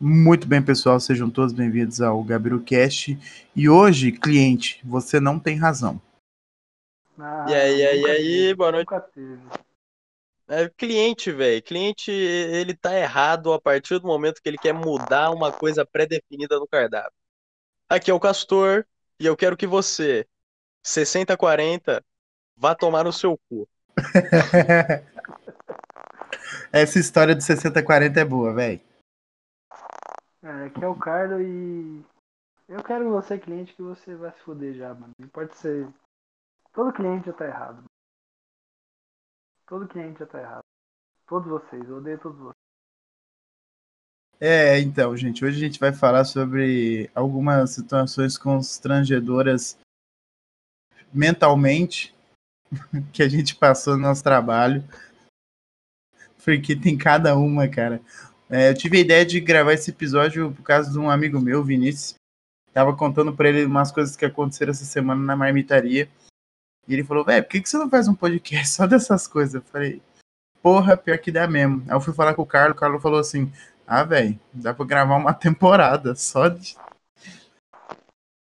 Muito bem, pessoal, sejam todos bem-vindos ao Gabiru Cast. E hoje, cliente, você não tem razão. Ah, E aí, e aí, e aí, boa noite. É, cliente, velho. Cliente, ele tá errado a partir do momento que ele quer mudar uma coisa pré-definida no cardápio. Aqui é o Castor e eu quero que você, 60-40, vá tomar no seu cu. Essa história de 60-40 é boa, velho. Aqui é o Carlos e. Eu quero você, cliente, que você vai se fuder já, mano. Não pode ser. Todo cliente já tá errado. mano. Todo cliente já tá errado. Todos vocês, eu odeio todos vocês. É, então, gente, hoje a gente vai falar sobre algumas situações constrangedoras mentalmente que a gente passou no nosso trabalho. Porque tem cada uma, cara. É, eu tive a ideia de gravar esse episódio por causa de um amigo meu, Vinícius. Tava contando pra ele umas coisas que aconteceram essa semana na marmitaria. E ele falou, velho, por que, que você não faz um podcast só dessas coisas? Eu falei, porra, pior que dá mesmo. Aí eu fui falar com o Carlos, o Carlos falou assim, ah, velho, dá pra gravar uma temporada só de.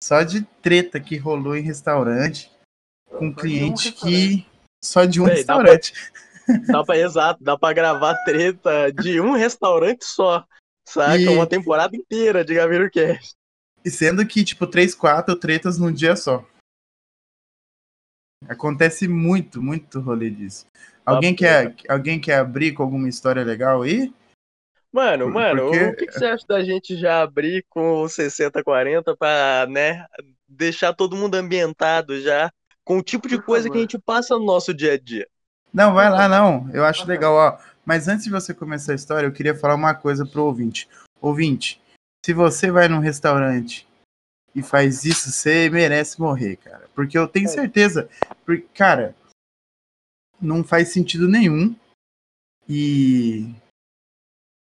Só de treta que rolou em restaurante. Com Só de um cliente que. restaurante. Só de um restaurante. Dá pra, exato, dá pra gravar treta de um restaurante só. Saca? E- Uma temporada inteira de Gaviru Cast. E sendo que, tipo, três, quatro tretas num dia só. Acontece muito, muito rolê disso. Alguém quer, alguém quer abrir com alguma história legal aí? Mano, Por- mano, porque- o que, que você acha da gente já abrir com o 60-40 pra, né, deixar todo mundo ambientado já com o tipo de Por coisa que a gente passa no nosso dia a dia? Não, vai lá, não. Eu acho Tá legal, ó. Mas antes de você começar a história, eu queria falar uma coisa pro ouvinte. Ouvinte, se você vai num restaurante e faz isso, você merece morrer, cara. Porque eu tenho É. certeza. Porque, cara, não faz sentido nenhum. E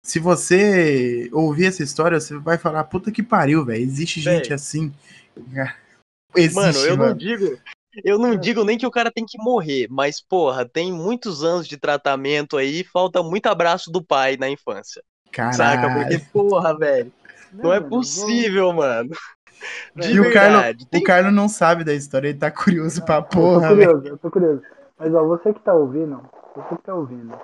se você ouvir essa história, você vai falar, puta que pariu, velho. Existe Véi. gente assim. Existe, Mano, eu não mano. digo, eu não digo nem que o cara tem que morrer, mas porra, tem muitos anos de tratamento aí, falta muito abraço do pai na infância. Saca? Caralho. Porque porra, velho, não é eu vou- possível, mano. De E o Carlos, verdade. o Tem- Carlos não sabe da história, ele tá curioso pra Eu tô porra, velho. curioso, eu tô curioso. Mas ó, você que tá ouvindo, você que tá ouvindo.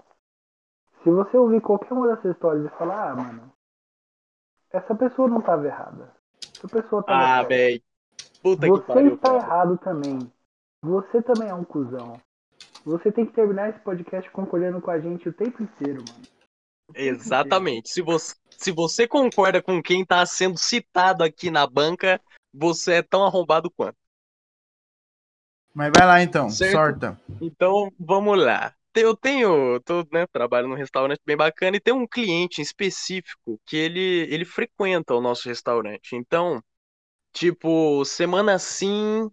Se você ouvir qualquer uma dessas histórias e falar, ah, mano, essa pessoa não tava errada. Essa pessoa tava Ah, certa. velho. Puta que Você pariu. está cara. errado também. Você também é um cuzão. Você tem que terminar esse podcast concordando com a gente o tempo inteiro, mano. Tempo Exatamente. Se você, se você concorda com quem tá sendo citado aqui na banca, você é tão arrombado quanto. Mas vai lá então, Certo. sorta. Então, vamos lá. Eu tenho, tô, né, trabalho num restaurante bem bacana e tem um cliente em específico que ele, ele frequenta o nosso restaurante. Então, tipo, semana sim,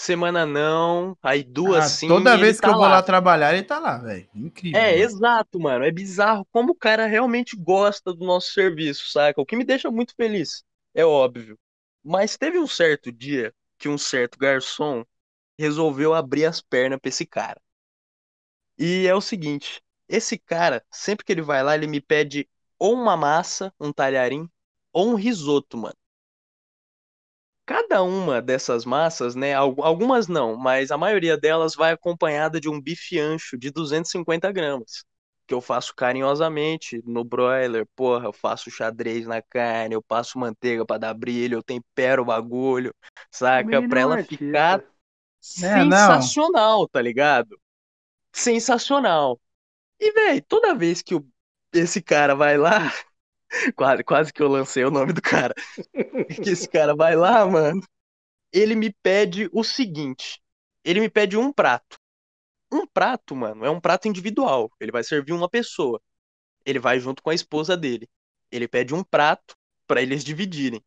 semana não, aí duas Ah, sim. toda vez ele que eu tá vou lá trabalhar, ele tá lá, velho. Incrível. É, mano. exato, mano. É bizarro como o cara realmente gosta do nosso serviço, saca? O que me deixa muito feliz, é óbvio. Mas teve um certo dia que um certo garçom resolveu abrir as pernas pra esse cara. E é o seguinte, esse cara, sempre que ele vai lá, ele me pede ou uma massa, um talharim, ou um risoto, mano. Cada uma dessas massas, né, al- algumas não, mas a maioria delas vai acompanhada de um bife ancho de 250 gramas, que eu faço carinhosamente no broiler, porra, eu faço xadrez na carne, eu passo manteiga pra dar brilho, eu tempero o bagulho, saca? Pra é ela ficar É, não. sensacional, tá ligado? Sensacional. E, véi, toda vez que o- esse cara vai lá, quase, quase que eu lancei o nome do cara, que esse cara vai lá, mano, ele me pede o seguinte: ele me pede um prato. Um prato, mano, é um prato individual. Ele vai servir uma pessoa. Ele vai junto com a esposa dele. Ele pede um prato pra eles dividirem.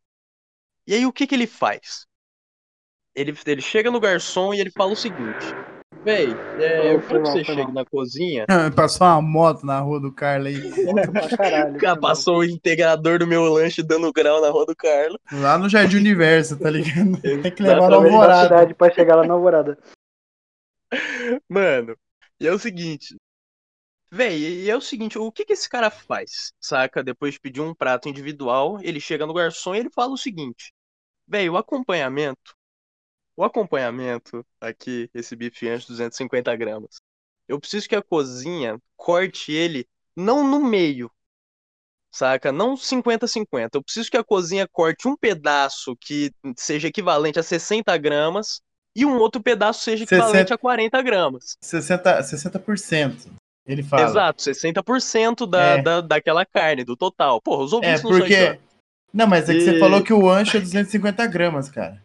E aí o que que ele faz? Ele, ele chega no garçom e ele fala o seguinte: Véi, é, eu quero que você chegue na cozinha. Passou uma moto na rua do Carlos aí. Caralho. Cara, passou o integrador do meu lanche dando grau na rua do Carlos. Lá no Jardim Universo, tá ligado? Tem que levar na alvorada. pra chegar lá na alvorada. Mano, e é o seguinte: Véi, e é o seguinte, o que que esse cara faz? Saca? Depois de pedir um prato individual, ele chega no garçom e ele fala o seguinte: Véi, o acompanhamento. O acompanhamento, aqui, esse bife ancho 250 gramas. Eu preciso que a cozinha corte ele não no meio, saca? Não 50-50. Eu preciso que a cozinha corte um pedaço que seja equivalente a 60 gramas e um outro pedaço seja equivalente 60. a 40 gramas. 60%, 60% ele fala. Exato, 60% da, É. da, daquela carne, do total. Porra, os É, ouvintes não são porque. Não, mas é que você falou que o ancho é 250 gramas, cara.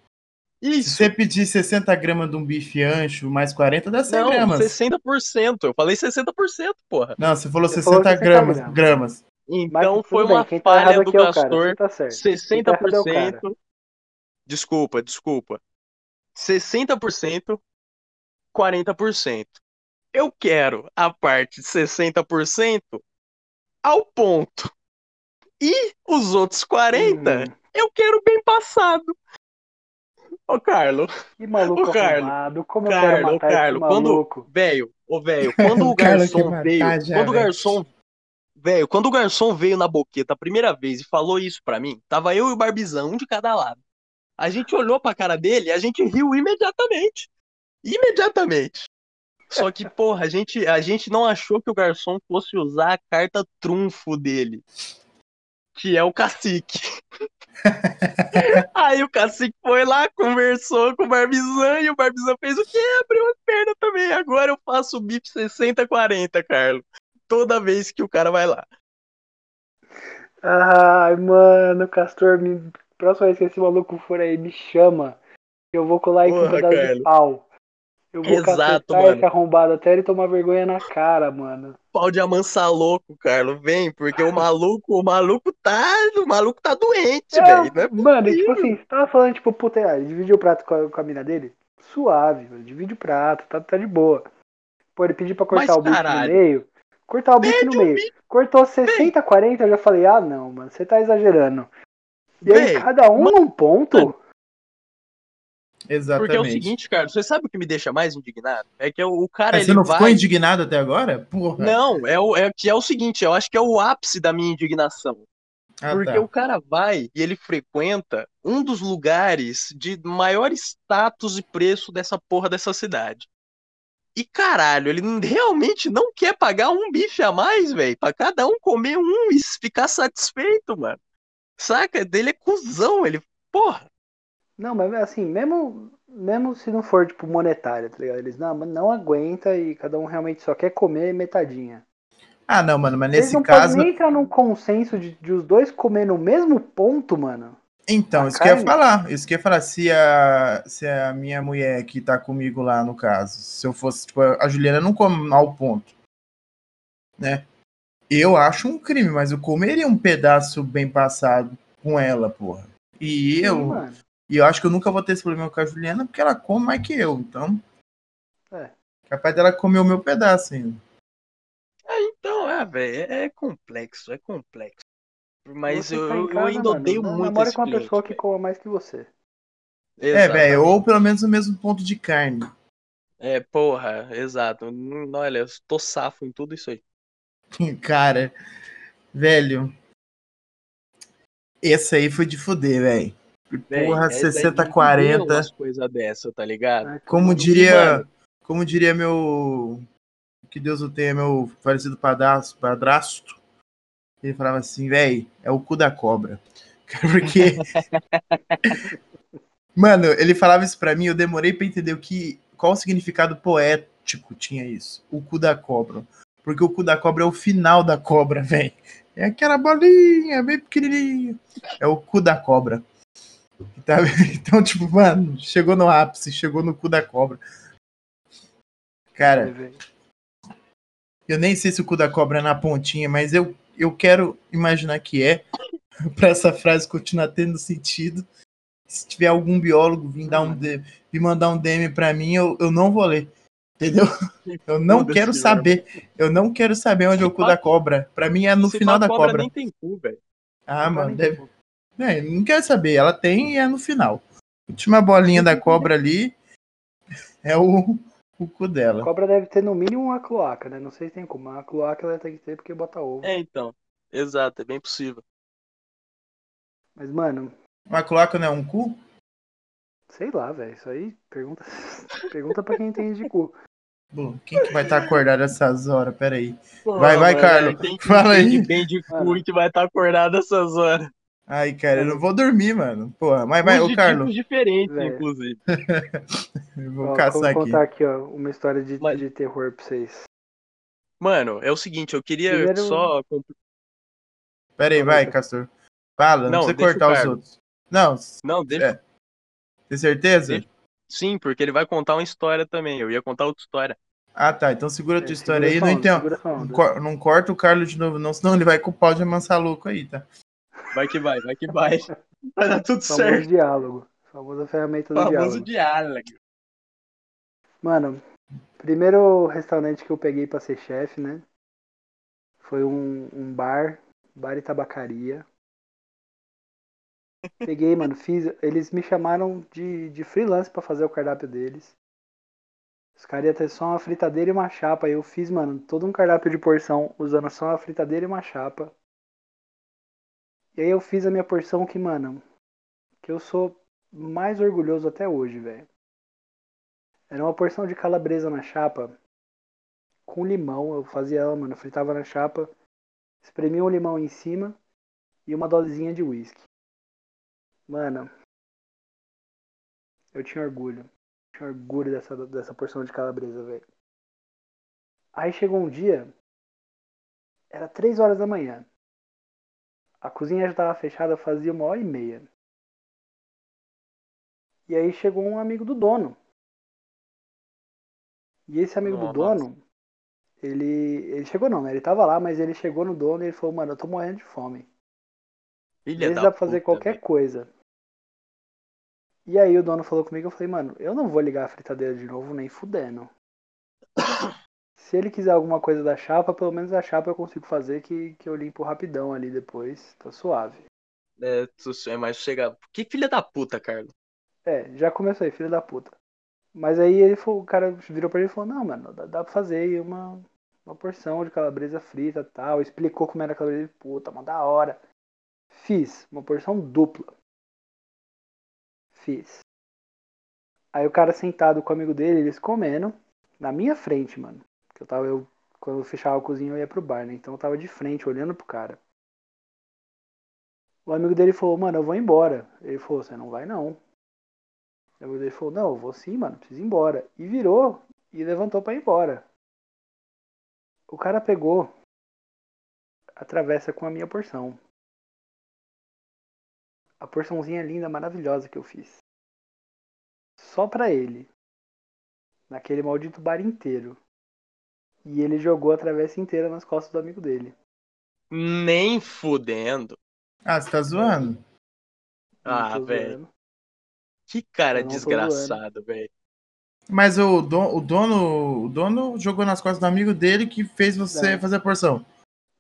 Se Isso. você pedir 60 gramas de um bife ancho mais 40, dá 100 Não, gramas. 60%. Eu falei 60%, porra. Não, você falou Você 60, falou 60 gramas. gramas. gramas. Então Mas foi bem, uma quem tá falha do é o cara, Castor. tá certo. Quem tá errado é o cara. 60%. Desculpa, desculpa. 60%, 40%. Eu quero a parte de 60% ao ponto. E os outros 40%, Hum, eu quero bem passado. Ô, Carlos, que maluco Ô, Carlos, arrombado, como eu quero matar Carlos, esse quando- maluco. velho, ô, velho, quando o garçom matar veio, já, quando o velho. garçom, velho, quando o garçom veio na boqueta a primeira vez e falou isso pra mim, tava eu e o Barbizão, um de cada lado. A gente olhou pra cara dele e a gente riu imediatamente. Imediatamente. Só que, porra, a gente, a gente não achou que o garçom fosse usar a carta trunfo dele. Que é o cacique. Aí o cacique foi lá, conversou com o Barbizan e o Barbizan fez o quê? Abriu as pernas também. Agora eu faço o bife 60-40, Carlos. Toda vez que o cara vai lá. Ai, mano, Castor, me... próxima vez que esse maluco for aí, me chama. Eu vou colar aí com um pedaço de pau. Eu vou Exato, mano. esse arrombado até ele tomar vergonha na cara, mano. Pau de amansar louco, Carlos. Vem, porque o maluco, o maluco tá. O maluco tá doente, É, velho. É mano, tipo assim, você tava falando, tipo, puta, ele dividiu o prato com a, com a mina dele? Suave, mano, divide o prato, tá, tá de boa. Pô, ele pediu pra cortar Mas, o bife no meio. Cortar o bife no meio. Cortou 60, 40, eu já falei, ah não, mano, você tá exagerando. E aí, cada um num ponto? Exatamente. Porque é o seguinte, cara, você sabe o que me deixa mais indignado? É que o, o cara, Mas ele você não vai... ficou indignado até agora? Porra. Não, é, o, é que é o seguinte, eu acho que é o ápice da minha indignação. Ah, Porque tá. o cara vai e ele frequenta um dos lugares de maior status e preço dessa porra dessa cidade. E caralho, ele realmente não quer pagar um bife a mais, velho, pra cada um comer um e ficar satisfeito, mano. Saca? Ele é cuzão, ele. Porra. Não, mas assim, mesmo, mesmo se não for, tipo, monetário, tá ligado? Eles não, não aguenta e cada um realmente só quer comer metadinha. Ah, não, mano, mas Eles nesse não caso. nem entrar num consenso de, de os dois comer no mesmo ponto, mano. Então, A isso que eu ia carne? falar. Isso que eu ia falar. Se a, se a minha mulher que tá comigo lá, no caso, se eu fosse, tipo, a Juliana não come ao ponto, né? Eu acho um crime, mas eu comeria um pedaço bem passado com ela, porra. E eu, Sim, mano. E eu acho que eu nunca vou ter esse problema com a Juliana, porque ela come mais que eu, então. É. Capaz dela comer o meu pedaço ainda. É, então, é, velho, é complexo, é complexo. Mas eu, tá em eu casa, ainda mano, odeio muito namore esse com uma cliente, pessoa que velho. coma mais que você. É, velho, ou pelo menos o mesmo ponto de carne. É, porra, exato. Olha, eu tô safo em tudo isso aí. Cara, velho. Esse aí foi de fuder, velho. Porra, é- é de 60, fuder 40. umas coisas dessa, tá ligado? Como diria, como diria meu. Que Deus o tenha, meu falecido padrasto. padrasto ele falava assim, velho, é o cu da cobra. Porque. Mano, ele falava isso pra mim, eu demorei pra entender o que. Qual o significado poético tinha isso. O cu da cobra. Porque o cu da cobra é o final da cobra, velho. É aquela bolinha bem pequenininha. É o cu da cobra. Tá? Então, tipo, mano, chegou no ápice, chegou no cu da cobra. Cara, É, eu nem sei se o cu da cobra é na pontinha, mas eu, eu quero imaginar que é, pra essa frase continuar tendo sentido. Se tiver algum biólogo vir, dar um D- vir mandar um DM pra mim, eu, eu não vou ler. Entendeu? Eu não quero velho. saber. Eu não quero saber onde é o cu da cobra. Pra mim é no final da cobra cobra. nem tem cu, velho. Ah, mano, deve. É, não quero saber. Ela tem e é no final. Última bolinha da cobra ali é o, o cu dela. Cobra deve ter no mínimo uma cloaca, né? Não sei se tem como, mas a cloaca ela tem que ter porque bota ovo. É, então. Exato, é bem possível. Mas, mano, Uma cloaca não é um cu? sei lá, velho. Isso aí, pergunta, pergunta pra quem entende de cu. Bom, quem que vai estar acordado essas horas? Pera aí. Pô, Vai, vai, mano, Carlos. Quem Fala aí. entende bem de cu e que vai estar acordado essas horas. Ai, cara, eu não vou dormir, mano. Porra, mas vai, de Carlos, tipos diferentes, Velho. inclusive. eu vou Ó, caçar vou aqui. contar aqui, ó, uma história de, Mas- de terror pra vocês. Mano, é o seguinte, eu queria Primeiro- só. Pera aí, vai. Castor. Fala, não, Não, precisa o cortar os outros. Não, Não, deixa. É. tem certeza? Deixa. Sim, porque ele vai contar uma história também. Eu ia contar outra história. Ah, tá. Então segura a tua É, história aí. onda, Não, cor- não corta o Carlos de novo, não, senão ele vai com o pau de amansar louco aí, tá? Vai que vai, vai que vai. Vai dar tudo Famoso certo. diálogo. Famosa ferramenta do Famoso diálogo. diálogo. Mano, primeiro restaurante que eu peguei pra ser chefe, né? Foi um, um bar, bar e tabacaria. Peguei, mano, fiz. Eles me chamaram de, de freelance pra fazer o cardápio deles. Os caras iam ter só uma fritadeira e uma chapa. Eu fiz, mano, todo um cardápio de porção usando só uma fritadeira e uma chapa. E aí eu fiz a minha porção que, mano, que eu sou mais orgulhoso até hoje, velho. Era uma porção de calabresa na chapa com limão. Eu fazia ela, mano. Fritava na chapa, espremia um limão em cima e uma dosezinha de uísque. Mano, eu tinha orgulho. Tinha orgulho dessa, dessa porção de calabresa, velho. Aí chegou um dia, era três horas da manhã. A cozinha já estava fechada fazia uma hora e meia. E aí chegou um amigo do dono. E esse amigo do Nossa. dono, ele, ele chegou não, né? Ele tava lá, mas ele chegou no dono e ele falou, mano, eu tô morrendo de fome. Filha da dá pra fazer qualquer coisa. E aí o dono falou comigo, eu falei, mano, eu não vou ligar a fritadeira de novo nem fudendo. Se ele quiser alguma coisa da chapa, pelo menos a chapa eu consigo fazer que, que eu limpo rapidão ali depois, tá suave. É, tu- é mais sossegado. Que filha da puta, Carlos. É, já começou aí, filho da puta. Mas aí ele falou, o cara virou pra ele e falou, não, mano, dá, dá pra fazer aí uma, uma porção de calabresa frita e tal. Explicou como era a calabresa, puta, mó da hora. Fiz uma porção dupla. Fiz. Aí o cara sentado com o amigo dele, eles comendo, na minha frente, mano. Que eu tava, eu, quando eu fechava a cozinha, eu ia pro bar, né? Então eu tava de frente, olhando pro cara. O amigo dele falou, mano, eu vou embora. Ele falou, você não vai não. O amigo dele falou, não, eu vou sim, mano, preciso ir embora. E virou e levantou pra ir embora. O cara pegou a travessa com a minha porção. A porçãozinha linda, maravilhosa que eu fiz. Só pra ele. Naquele maldito bar inteiro. E ele jogou a travessa inteira nas costas do amigo dele. Nem fudendo. Ah, você tá zoando? Ah, velho. Que cara desgraçado, velho. Mas o, don- o dono, o dono jogou nas costas do amigo dele que fez você Não. fazer a porção.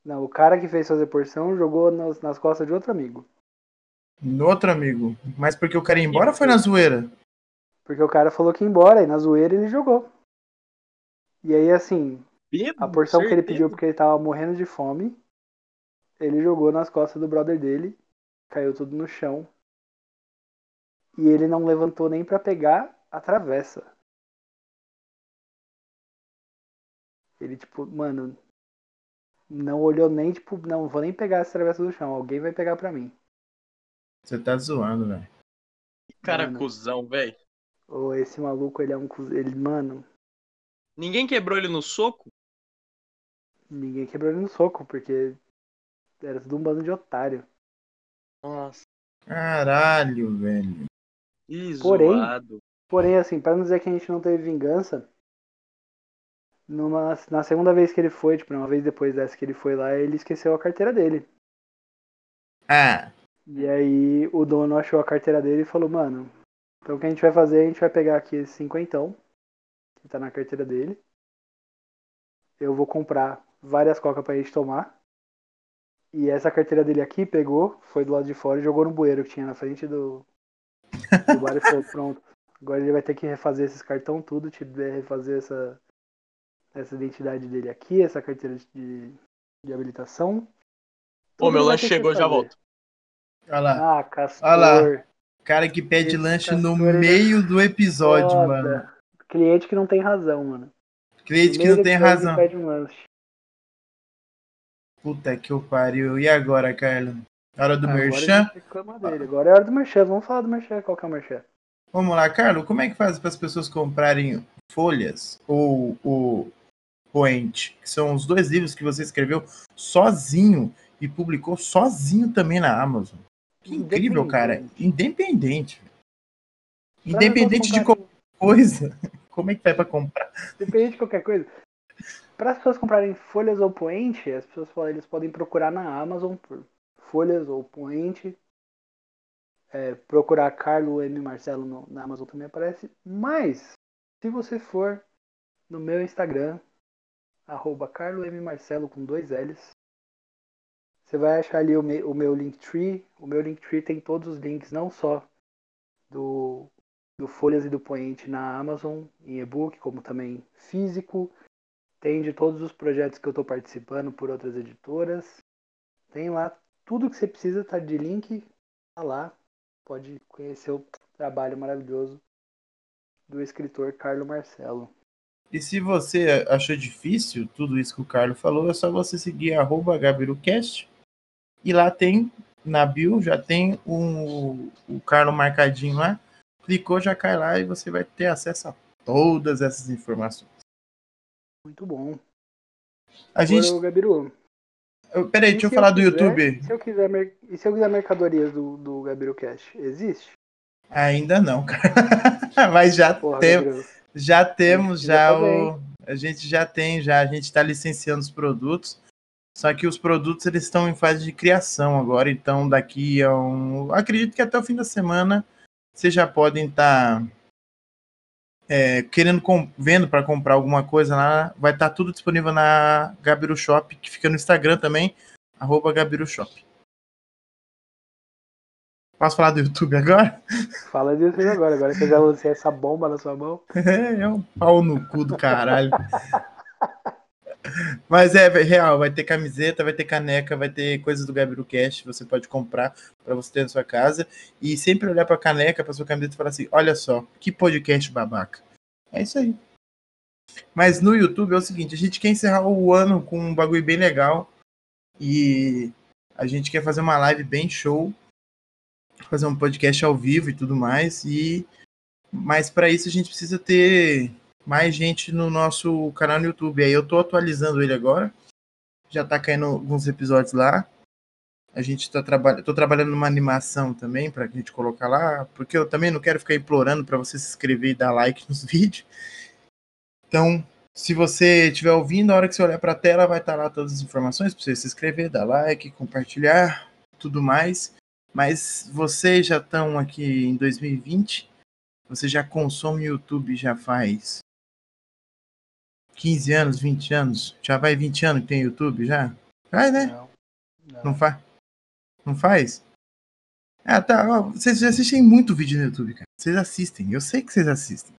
Não, o cara que fez fazer porção jogou nas, nas costas de outro amigo. No outro amigo. Mas porque o cara ia embora ou foi na zoeira? Porque o cara falou que ia embora e na zoeira ele jogou. E aí, assim, a porção que ele pediu porque ele tava morrendo de fome, ele jogou nas costas do brother dele, caiu tudo no chão. E ele não levantou nem pra pegar a travessa. Ele, tipo, mano, não olhou nem, tipo, não vou nem pegar essa travessa do chão, alguém vai pegar pra mim. Você tá zoando, velho. Que cara Mano. cuzão, velho. Ô, esse maluco, ele é um. cuz- Ele, mano, Ninguém quebrou ele no soco? Ninguém quebrou ele no soco, porque era tudo um bando de otário. Nossa, Caralho, velho. que Porém-. Porém, assim, pra não dizer que a gente não teve vingança, numa, na segunda vez que ele foi, tipo, uma vez depois dessa que ele foi lá, ele esqueceu a carteira dele. Ah, E aí o dono achou a carteira dele e falou, mano, então o que a gente vai fazer, a gente vai pegar aqui esse cinquentão, que tá na carteira dele. Eu vou comprar várias cocas pra gente tomar. E essa carteira dele aqui pegou, foi do lado de fora e jogou no bueiro que tinha na frente do, do bar e falou, pronto, Agora ele vai ter que refazer esses cartão tudo, tipo, refazer essa, essa identidade dele aqui, essa carteira de, de habilitação. Pô, meu lanche chegou, já volto. Olha lá. Ah, Castor. Olha lá. Cara que pede Esse lanche no Castor, ele é meio do episódio, Foda. mano. Cliente que não tem razão, mano. Cliente No que não tem razão. Pede um lanche. Puta que o pariu. E agora, Carlos? Hora do Agora merchan? dele. Agora é hora do merchan. Vamos falar do merchan. Qual que é o merchan? Vamos lá, Carlos. Como é que faz para as pessoas comprarem folhas ou o Poente? Que são os dois livros que você escreveu sozinho e publicou sozinho também na Amazon. Que incrível, cara. Independente. Independente de qualquer coisa. Como é que vai para comprar? Independente de qualquer coisa. Para as pessoas comprarem folhas ou poente, as pessoas eles podem procurar na Amazon por folhas ou poente. É, procurar Carlo M. Marcelo no- na Amazon também aparece. Mas, se você for no meu Instagram, arroba Carlo M. Marcelo com dois L's, você vai achar ali o, me, o meu Linktree. O meu Linktree tem todos os links, não só do, do Folhas e do Poente na Amazon, em e-book, como também físico. Tem de todos os projetos que eu estou participando por outras editoras. Tem lá tudo que você precisa, tá de link, tá lá. Pode conhecer o trabalho maravilhoso do escritor Carlo Marcelo. E se você achou difícil tudo isso que o Carlos falou, é só você seguir arroba GabiruCast. E lá tem, na bio, já tem o, o Carlos marcadinho lá. Clicou, já cai lá e você vai ter acesso a todas essas informações. Muito bom. A gente. Agora, Gabiru, eu- Peraí, deixa eu falar do quiser- YouTube. Se eu quiser, mer- e se eu quiser mercadorias do, do Gabiru Cash, existe? Ainda não, cara. Mas já Porra, tem, já temos já tá o. A gente já tem, já, a gente está licenciando os produtos. Só que os produtos eles estão em fase de criação agora, então daqui a um. Acredito que até o fim da semana vocês já podem estar querendo com- vendo para comprar alguma coisa lá. Vai estar tudo disponível na Gabiru Shop, que fica no Instagram também, arroba Gabiru Shop. Posso falar do YouTube agora? Fala disso aí agora. Agora que eu já lancei essa bomba na sua mão. É um pau no cu do caralho. Mas é real, vai ter camiseta, vai ter caneca, vai ter coisas do Gabiru Cash, você pode comprar para você ter na sua casa e sempre olhar para a caneca, para sua camiseta e falar assim: "Olha só, que podcast babaca". É isso aí. Mas no YouTube é o seguinte, a gente quer encerrar o ano com um bagulho bem legal e a gente quer fazer uma live bem show, fazer um podcast ao vivo e tudo mais e mas para isso a gente precisa ter mais gente no nosso canal no YouTube. Aí eu tô atualizando ele agora. Já tá caindo alguns episódios lá. A gente tá trabalhando, tô trabalhando numa animação também pra gente colocar lá, porque eu também não quero ficar implorando para você se inscrever e dar like nos vídeos. Então, se você estiver ouvindo, na hora que você olhar para a tela, vai estar lá todas as informações para você se inscrever, dar like, compartilhar, tudo mais. Mas vocês já estão aqui em 2020, você já consome YouTube já faz 15 anos, 20 anos? Já vai 20 anos que tem YouTube já? Vai, né? Não. Não. Não faz? Não faz? Ah, tá. ó, Vocês já assistem muito vídeo no YouTube, cara. Vocês assistem. Eu sei que vocês assistem.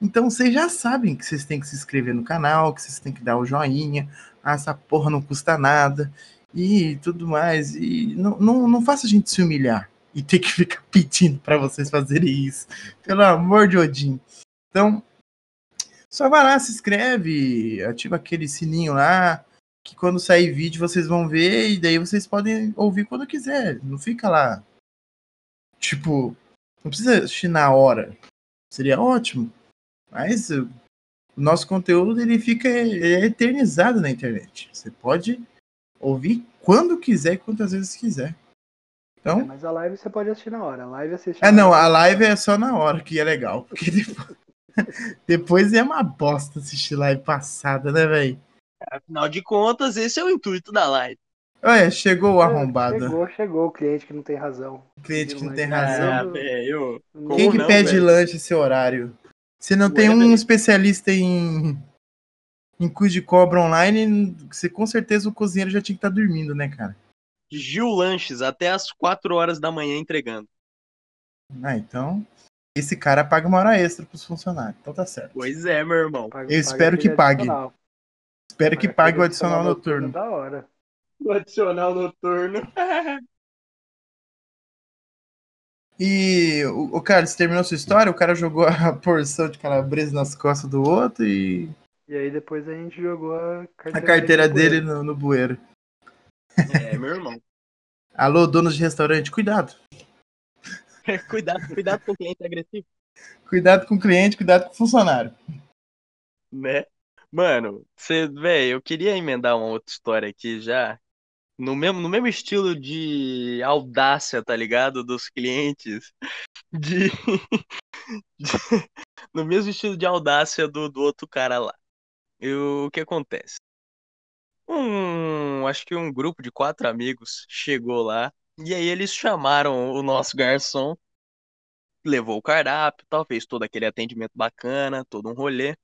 Então vocês já sabem que vocês têm que se inscrever no canal, que vocês têm que dar o joinha. Ah, essa porra não custa nada. E tudo mais. E não, não, não faça a gente se humilhar e ter que ficar pedindo para vocês fazerem isso. Pelo amor de Odin. Então, só vai lá, se inscreve, ativa aquele sininho lá que quando sair vídeo vocês vão ver e daí vocês podem ouvir quando quiser. Não fica lá. Tipo, não precisa assistir na hora. Seria ótimo. Mas o nosso conteúdo ele fica é eternizado na internet. Você pode ouvir quando quiser e quantas vezes quiser. Então, Mas a live você pode assistir na hora. A live assiste. ah, na não, a live é só na hora, que é legal. Porque depois, depois é uma bosta assistir live passada, né, velho? Afinal de contas, esse é o intuito da live. Olha, chegou o arrombado. Chegou, chegou o cliente que não tem razão. O cliente que não tem razão. Velho. Como Quem que não, pede velho? lanche esse horário? Se não Ué, tem um velho. especialista em, em cu de cobra online, você com certeza o cozinheiro já tinha que estar dormindo, né, cara? Gil Lanches, até as 4 horas da manhã entregando. Ah, então. Esse cara paga uma hora extra pros funcionários. Então tá certo. Pois é, meu irmão. Paga- Eu paga espero que pague. adicional. Espero que Paga pague aquele o adicional noturno. Da hora. O adicional noturno. E o, o cara, você terminou sua história, o cara jogou a porção de calabresa nas costas do outro e E aí depois a gente jogou a carteira, a carteira dele dele no, no bueiro. É, meu irmão. Alô, donos de restaurante, cuidado. cuidado, cuidado com o cliente agressivo, Cuidado com o cliente, cuidado com o funcionário. né? Mano, você, velho, eu queria emendar uma outra história aqui já. No mesmo, no mesmo estilo de audácia, tá ligado? Dos clientes. De, de- no mesmo estilo de audácia do, do outro cara lá. E o que acontece? Um, acho que um grupo de quatro amigos chegou lá. E aí eles chamaram o nosso garçom, levou o cardápio, tal, fez todo aquele atendimento bacana, todo um rolê.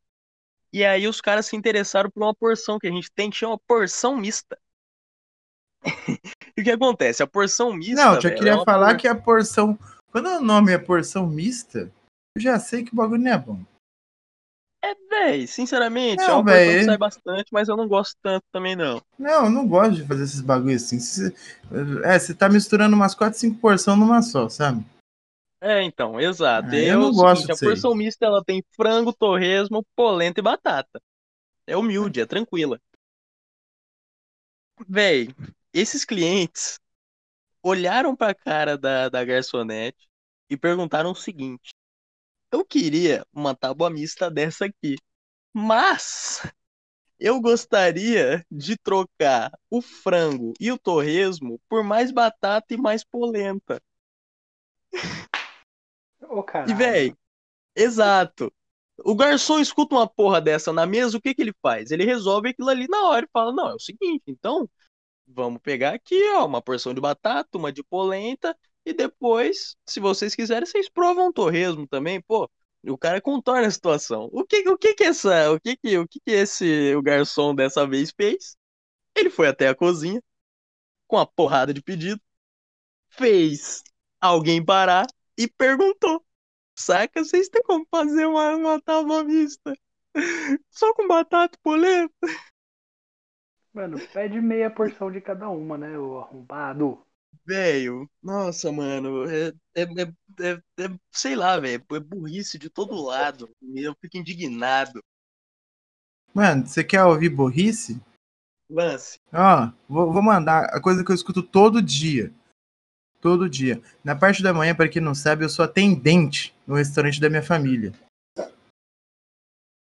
E aí os caras se interessaram por uma porção que a gente tem que chama porção mista. E o que acontece? A porção mista, Não, eu já queria é falar por- que a porção. Quando o nome é porção mista, eu já sei que o bagulho não é bom. É, véi, sinceramente, é Não, uma porção véi, que sai bastante, mas eu não gosto tanto também não. Não, eu não gosto de fazer esses bagulhos assim. É, você tá misturando umas 4, 5 porções numa só, sabe? É, então, exato. E eu é não gosto seguinte, a disso aí. porção mista ela tem frango, torresmo, polenta e batata. É humilde, é tranquila. Véi, esses clientes olharam pra cara da, da garçonete e perguntaram o seguinte: Eu queria uma tábua mista dessa aqui, mas eu gostaria de trocar o frango e o torresmo por mais batata e mais polenta. Ô, caralho. E, véi, exato. O garçom escuta uma porra dessa na mesa, o que que ele faz? Ele resolve aquilo ali na hora e fala: Não, é o seguinte, então vamos pegar aqui, ó, uma porção de batata, uma de polenta, e depois, se vocês quiserem, vocês provam torresmo também, pô. O cara contorna a situação. O que, o que que essa, o que que, o que que esse o garçom dessa vez fez? Ele foi até a cozinha com a porrada de pedido, fez alguém parar e perguntou: Saca, vocês têm como fazer uma, uma tábua mista? Só com batata polenta? Mano, pede meia porção de cada uma, né, ô arrombado. Velho, nossa, mano, é, é, é, é- é- sei lá, velho, é burrice de todo lado. Eu fico indignado. Mano, você quer ouvir burrice? Lance, Ó, vou, vou mandar a coisa que eu escuto todo dia. Todo dia. Na parte da manhã, para quem não sabe, eu sou atendente no restaurante da minha família.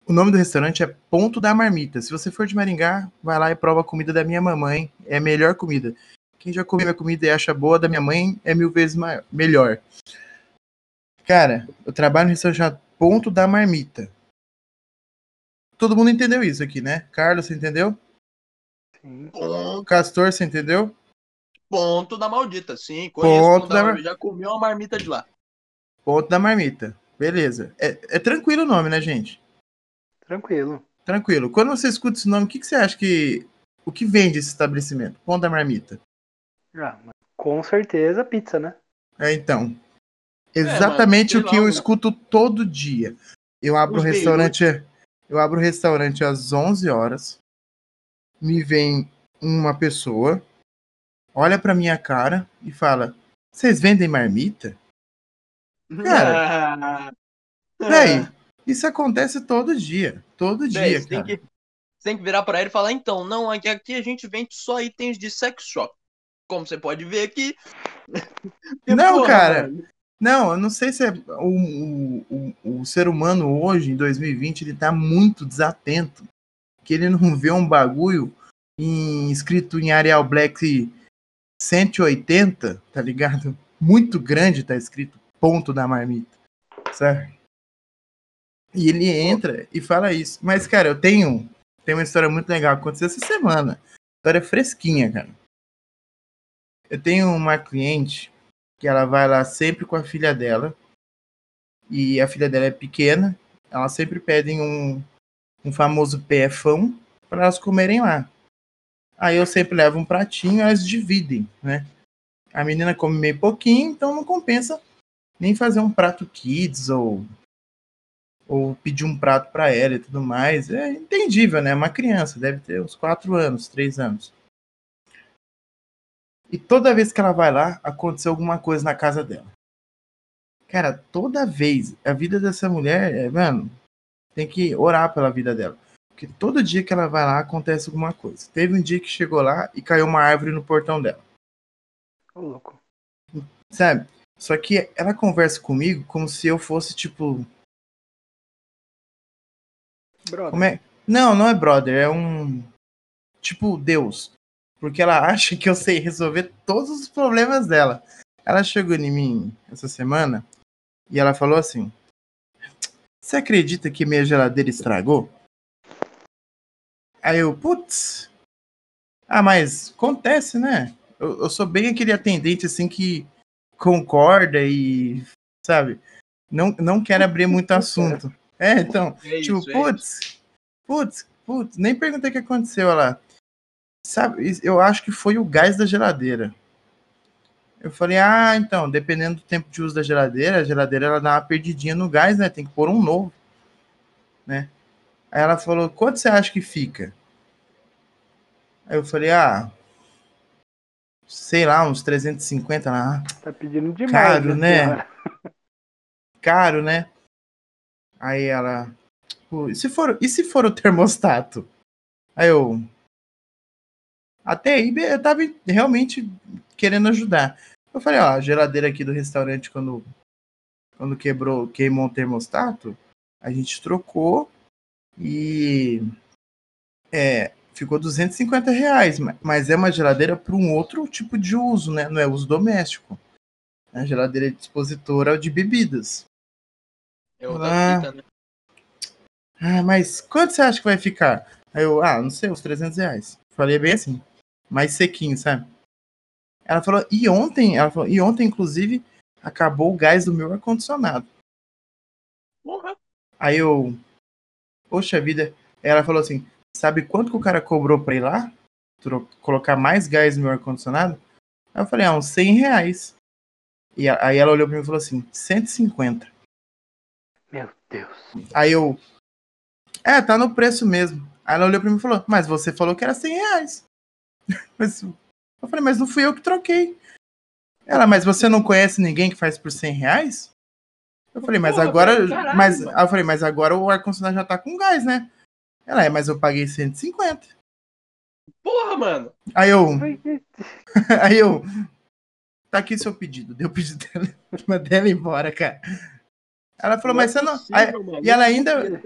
O nome do restaurante é Ponto da Marmita. Se você for de Maringá, vai lá e prova a comida da minha mamãe. É a melhor comida. Quem já comeu minha comida e acha boa, da minha mãe é mil vezes maior, melhor. Cara, eu trabalho no restaurante Ponto da Marmita. Todo mundo entendeu isso aqui, né? Carlos, você entendeu? Sim. Castor, você entendeu? ponto da maldita, sim, conheço Ponto da marmita, já comeu uma marmita de lá. Ponto da marmita. Beleza. É, é tranquilo o nome, né, gente? Tranquilo. Tranquilo. Quando você escuta esse nome, o que, que você acha que. O que vende esse estabelecimento? Ponto da marmita. Ah, com certeza pizza, né? É, então. Exatamente sei o que lá, eu escuto todo dia. Eu abro o restaurante. Eu abro o restaurante às 11 horas. Me vem uma pessoa, olha pra minha cara e fala: Vocês vendem marmita? Cara, Véi, isso acontece todo dia. Todo dia, você tem cara. que, você tem que virar pra ele e falar, então, não, aqui, aqui a gente vende só itens de sex shop. Como você pode ver aqui. Não, cara. mano, Não, eu não sei se é o, o, o, o ser humano hoje, em 2020, ele tá muito desatento. Que ele não vê um bagulho em- escrito em Arial Black 180, tá ligado? Muito grande tá escrito ponto da marmita, certo? E ele entra e fala isso. Mas, cara, eu tenho, tenho uma história muito legal que aconteceu essa semana. História fresquinha, cara. Eu tenho uma cliente que ela vai lá sempre com a filha dela. E a filha dela é pequena. Elas sempre pedem um, um famoso PFão para elas comerem lá. Aí eu sempre levo um pratinho, elas dividem, né? A menina come meio pouquinho, então não compensa nem fazer um prato kids ou ou pedir um prato para ela e tudo mais. É entendível, né? Uma criança, deve ter uns 4 anos, 3 anos. E toda vez que ela vai lá, aconteceu alguma coisa na casa dela. Cara, toda vez, a vida dessa mulher, é, mano, tem que orar pela vida dela. Porque todo dia que ela vai lá, acontece alguma coisa. Teve um dia que chegou lá e caiu uma árvore no portão dela. Ô, louco. Sabe? Só que ela conversa comigo como se eu fosse, tipo, Brother. Como é? Não, não é brother, é um tipo Deus. Porque ela acha que eu sei resolver todos os problemas dela. Ela chegou em mim essa semana e ela falou assim: Você acredita que minha geladeira estragou? Aí eu, putz. Ah, mas acontece, né? Eu, eu sou bem aquele atendente assim que concorda e, sabe, não, não quer abrir muito assunto. É, então, É tipo, isso, é putz, putz, putz, nem perguntei o que aconteceu lá. Sabe, eu acho que foi o gás da geladeira. Eu falei, ah, então, dependendo do tempo de uso da geladeira, a geladeira ela dá uma perdidinha no gás, né? Tem que pôr um novo, né? Aí ela falou, quanto você acha que fica? Aí eu falei, ah, sei lá, uns 350 lá. Tá pedindo demais. Caro, né? senhora? caro, né? Aí ela, "Pô, e se for, e se for o termostato? Aí eu, até aí eu tava realmente querendo ajudar. Eu falei, ó, a geladeira aqui do restaurante quando quando quebrou, queimou o termostato, a gente trocou e é, ficou 250 reais, ma- mas é uma geladeira para um outro tipo de uso, né? Não é uso doméstico. É a geladeira expositora de bebidas. É outra Ah. fita, né? Ah, mas quanto você acha que vai ficar? Aí eu, ah, não sei, uns 300 reais. Falei bem assim, mais sequinho, sabe? Ela falou, e ontem, ela falou, e ontem, inclusive, acabou o gás do meu ar-condicionado. Porra. Aí eu, poxa vida, ela falou assim, sabe quanto que o cara cobrou pra ir lá? Colocar mais gás no meu ar-condicionado? Aí eu falei, ah, uns 100 reais. E aí ela olhou pra mim e falou assim, 150. Meu Deus. Aí eu. É, tá no preço mesmo. Aí ela olhou pra mim e falou, mas você falou que era 100 reais. Mas, eu falei, mas não fui eu que troquei. Ela, mas você não conhece ninguém que faz por 100 reais? Eu falei, mas Porra, agora. caralho, mas, mano. eu falei, mas agora o ar-condicionado já tá com gás, né? Ela, é, mas eu paguei 150. Porra, mano. Aí eu. Aí eu. Tá aqui seu pedido. Deu o pedido dela. Mandei ela embora, cara. Ela falou, mas é você não. possível, Aí- mano. e ela é ainda-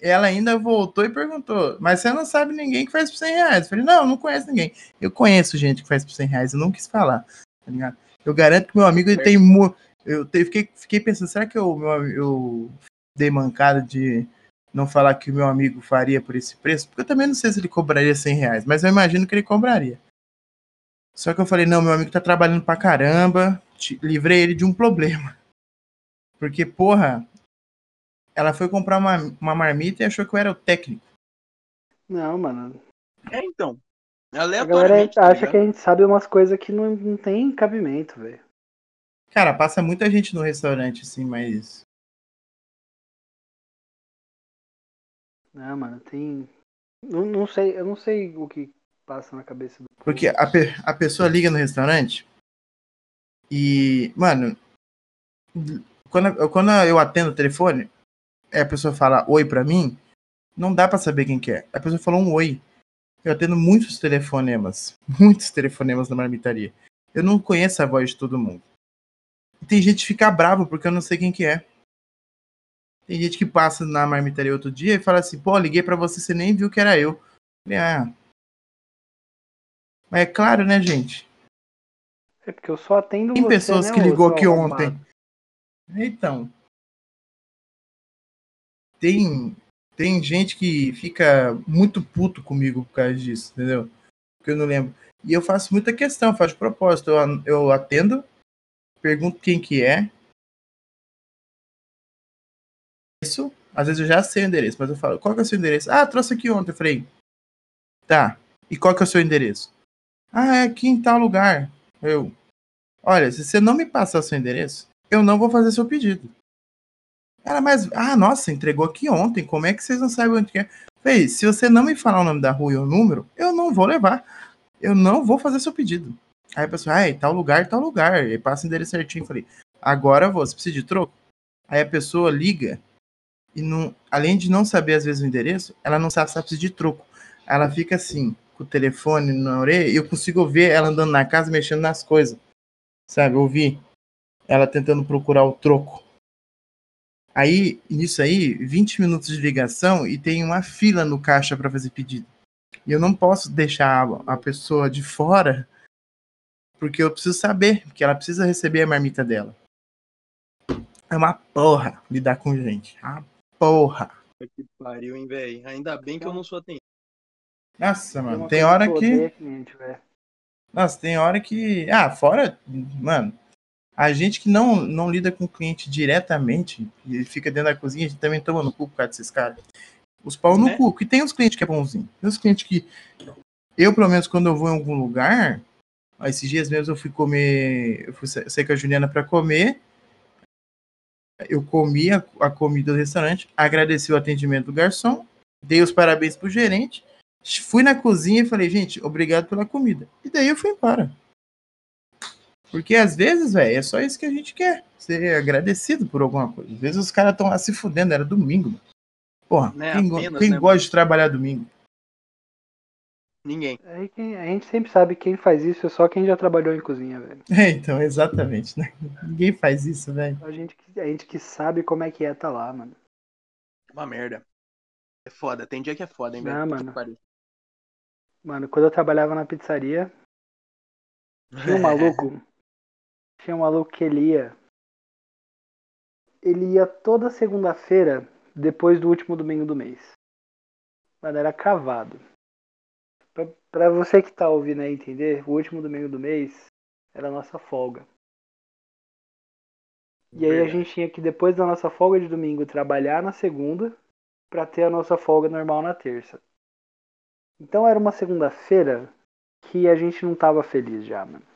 ela ainda voltou e perguntou, mas você não sabe ninguém que faz por 100 reais? Eu falei, não, não conheço ninguém. Eu conheço gente que faz por 100 reais, eu não quis falar, tá ligado? Eu garanto que meu amigo ele tem. Eu te- fiquei, fiquei pensando, será que eu, meu, eu dei mancada de não falar que o meu amigo faria por esse preço? Porque eu também não sei se ele cobraria 100 reais, mas eu imagino que ele cobraria. Só que eu falei, não, meu amigo tá trabalhando pra caramba, te- livrei ele de um problema. Porque, porra, ela foi comprar uma, uma marmita e achou que eu era o técnico. Não, mano. É, então. A galera tá acha que a gente sabe umas coisas que não, não tem cabimento, velho. Cara, passa muita gente no restaurante, assim, mas. Não, mano, tem. Não, não sei, eu não sei o que passa na cabeça do. Porque a, pe- a pessoa liga no restaurante e, mano, quando, eu- quando eu atendo o telefone, é, a pessoa fala oi pra mim, não dá pra saber quem que é. A pessoa falou um oi. Eu atendo muitos telefonemas, muitos telefonemas na marmitaria. Eu não conheço a voz de todo mundo. E tem gente que fica bravo porque eu não sei quem que é. Tem gente que passa na marmitaria outro dia e fala assim, pô, liguei pra você, você nem viu que era eu. Falei, ah. Mas é claro, né, gente? É porque eu só atendo Tem você, pessoas né, que ligou aqui ontem. Então. Tem, tem gente que fica muito puto comigo por causa disso, entendeu? Porque eu não lembro. E eu faço muita questão, faço propósito. Eu, eu atendo, pergunto quem que é. Isso, às vezes eu já sei o endereço, mas eu falo, qual que é o seu endereço? Ah, trouxe aqui ontem. Eu falei, tá. E qual que é o seu endereço? Ah, é aqui em tal lugar. Eu, olha, se você não me passar o seu endereço, eu não vou fazer seu pedido. Ela, mas, ah, nossa, entregou aqui ontem, como é que vocês não sabem onde é? Falei, se você não me falar o nome da rua e o número, eu não vou levar. Eu não vou fazer seu pedido. Aí a pessoa, ah, tal lugar, tal lugar. E passa o endereço certinho. Falei, agora você precisa de troco? Aí a pessoa liga e não, além de não saber às vezes o endereço, ela não sabe se precisa de troco. Ela fica assim, com o telefone na orelha, e eu consigo ver ela andando na casa mexendo nas coisas. Sabe, ouvir ela tentando procurar o troco. Aí, nisso aí, 20 minutos de ligação e tem uma fila no caixa para fazer pedido. E eu não posso deixar a pessoa de fora, porque eu preciso saber, porque ela precisa receber a marmita dela. É uma porra lidar com gente. Uma porra. Que pariu, hein, velho? Ainda bem que eu não sou atendente. Nossa, mano, tem hora que. Nossa, tem hora que. Ah, fora. Mano, a gente que não, não lida com o cliente diretamente e fica dentro da cozinha, a gente também toma no cu por causa desses caras. Os pau no é. cu. Porque tem uns clientes que é bonzinho. Tem uns clientes que. Eu, pelo menos, quando eu vou em algum lugar. Esses dias mesmo eu fui comer. Eu fui sair com a Juliana para comer. Eu comi a, a, comida do restaurante, agradeci o atendimento do garçom, dei os parabéns pro gerente, fui na cozinha e falei, gente, obrigado pela comida. E daí eu fui embora. Porque às vezes, velho, é só isso que a gente quer. Ser agradecido por alguma coisa. Às vezes os caras estão lá se fudendo, era domingo, mano. Porra, é quem, apenas, quem né, gosta de trabalhar domingo? Ninguém. É, a gente sempre sabe quem faz isso é só quem já trabalhou em cozinha, velho. É, então, exatamente, né? Ninguém faz isso, velho. A gente, a gente que sabe como é que é tá lá, mano. Uma merda. É foda, tem dia que é foda, hein, velho? Ah, mano. Mano, quando eu trabalhava na pizzaria, tinha um maluco tinha um maluco que ele ia. Ele ia toda segunda-feira depois do último domingo do mês. Mano, era cavado. Pra, pra você que tá ouvindo aí entender, o último domingo do mês era a nossa folga. E aí a gente tinha que, depois da nossa folga de domingo, trabalhar na segunda para ter a nossa folga normal na terça. Então era uma segunda-feira que a gente não tava feliz já, mano.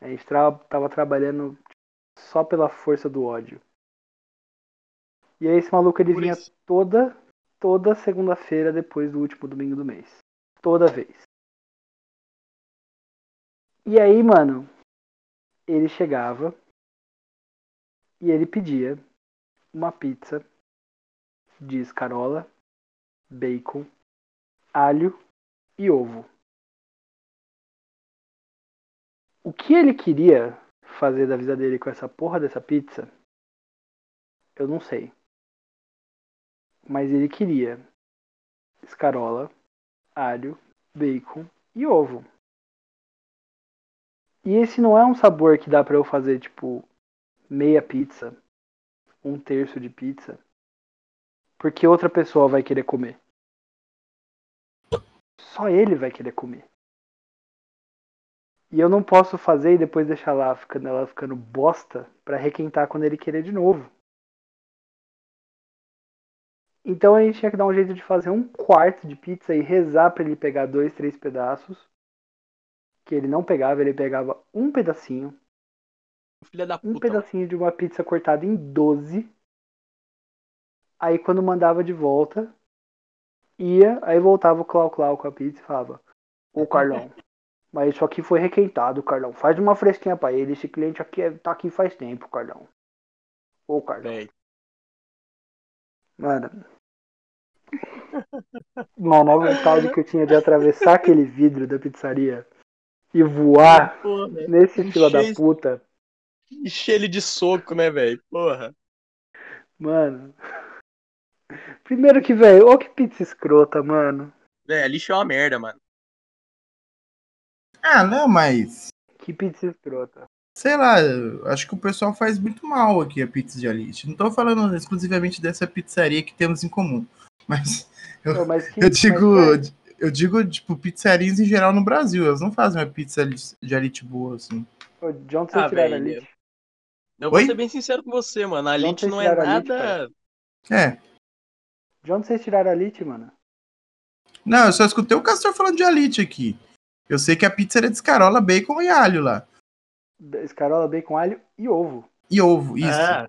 A gente tava trabalhando só pela força do ódio. E aí esse maluco ele vinha toda, toda segunda-feira depois do último domingo do mês. Toda vez. E aí, mano, ele chegava e ele pedia uma pizza de escarola, bacon, alho e ovo. O que ele queria fazer da vida dele com essa porra dessa pizza, eu não sei. Mas ele queria escarola, alho, bacon e ovo. E esse não é um sabor que dá para eu fazer tipo meia pizza, um terço de pizza, porque outra pessoa vai querer comer. Só ele vai querer comer. E eu não posso fazer e depois deixar lá ficando, ela ficando bosta para requentar quando ele querer de novo. Então a gente tinha que dar um jeito de fazer um quarto de pizza e rezar para ele pegar dois, três pedaços. Que ele não pegava, ele pegava um pedacinho. Filha da puta. Um pedacinho de uma pizza cortada em 12. Aí quando mandava de volta, ia, aí voltava o Clau Clau com a pizza e falava: Ô Carlão, mas isso aqui foi requentado, Carlão. Faz uma fresquinha pra ele. Esse cliente aqui é, tá aqui faz tempo, Carlão. Ô, Carlão. Bem. Mano. Mano, a vontade que eu tinha de atravessar aquele vidro da pizzaria e voar Porra, nesse fila da puta. Encher ele de soco, né, velho? Porra. Mano. Primeiro que, velho, ó que pizza escrota, mano. Velho, lixo é uma merda, mano. Ah, não, mas. Que pizza escrota. Sei lá, acho que o pessoal faz muito mal aqui a pizza de Alite. Não tô falando exclusivamente dessa pizzaria que temos em comum. Mas eu, não, mas que, eu digo. Mas eu digo, tipo, pizzarias em geral no Brasil. Elas não fazem uma pizza de Alite boa, assim. Ô, de onde você ah, tiraram a Alite? Eu vou Oi? ser bem sincero com você, mano. A Alite não é nada. é. De onde vocês tiraram a Alite, mano? Não, eu só escutei o Castor falando de Alite aqui. Eu sei que a pizza era de escarola, bacon e alho lá. Escarola, bacon, alho e ovo. E ovo, isso. Ah,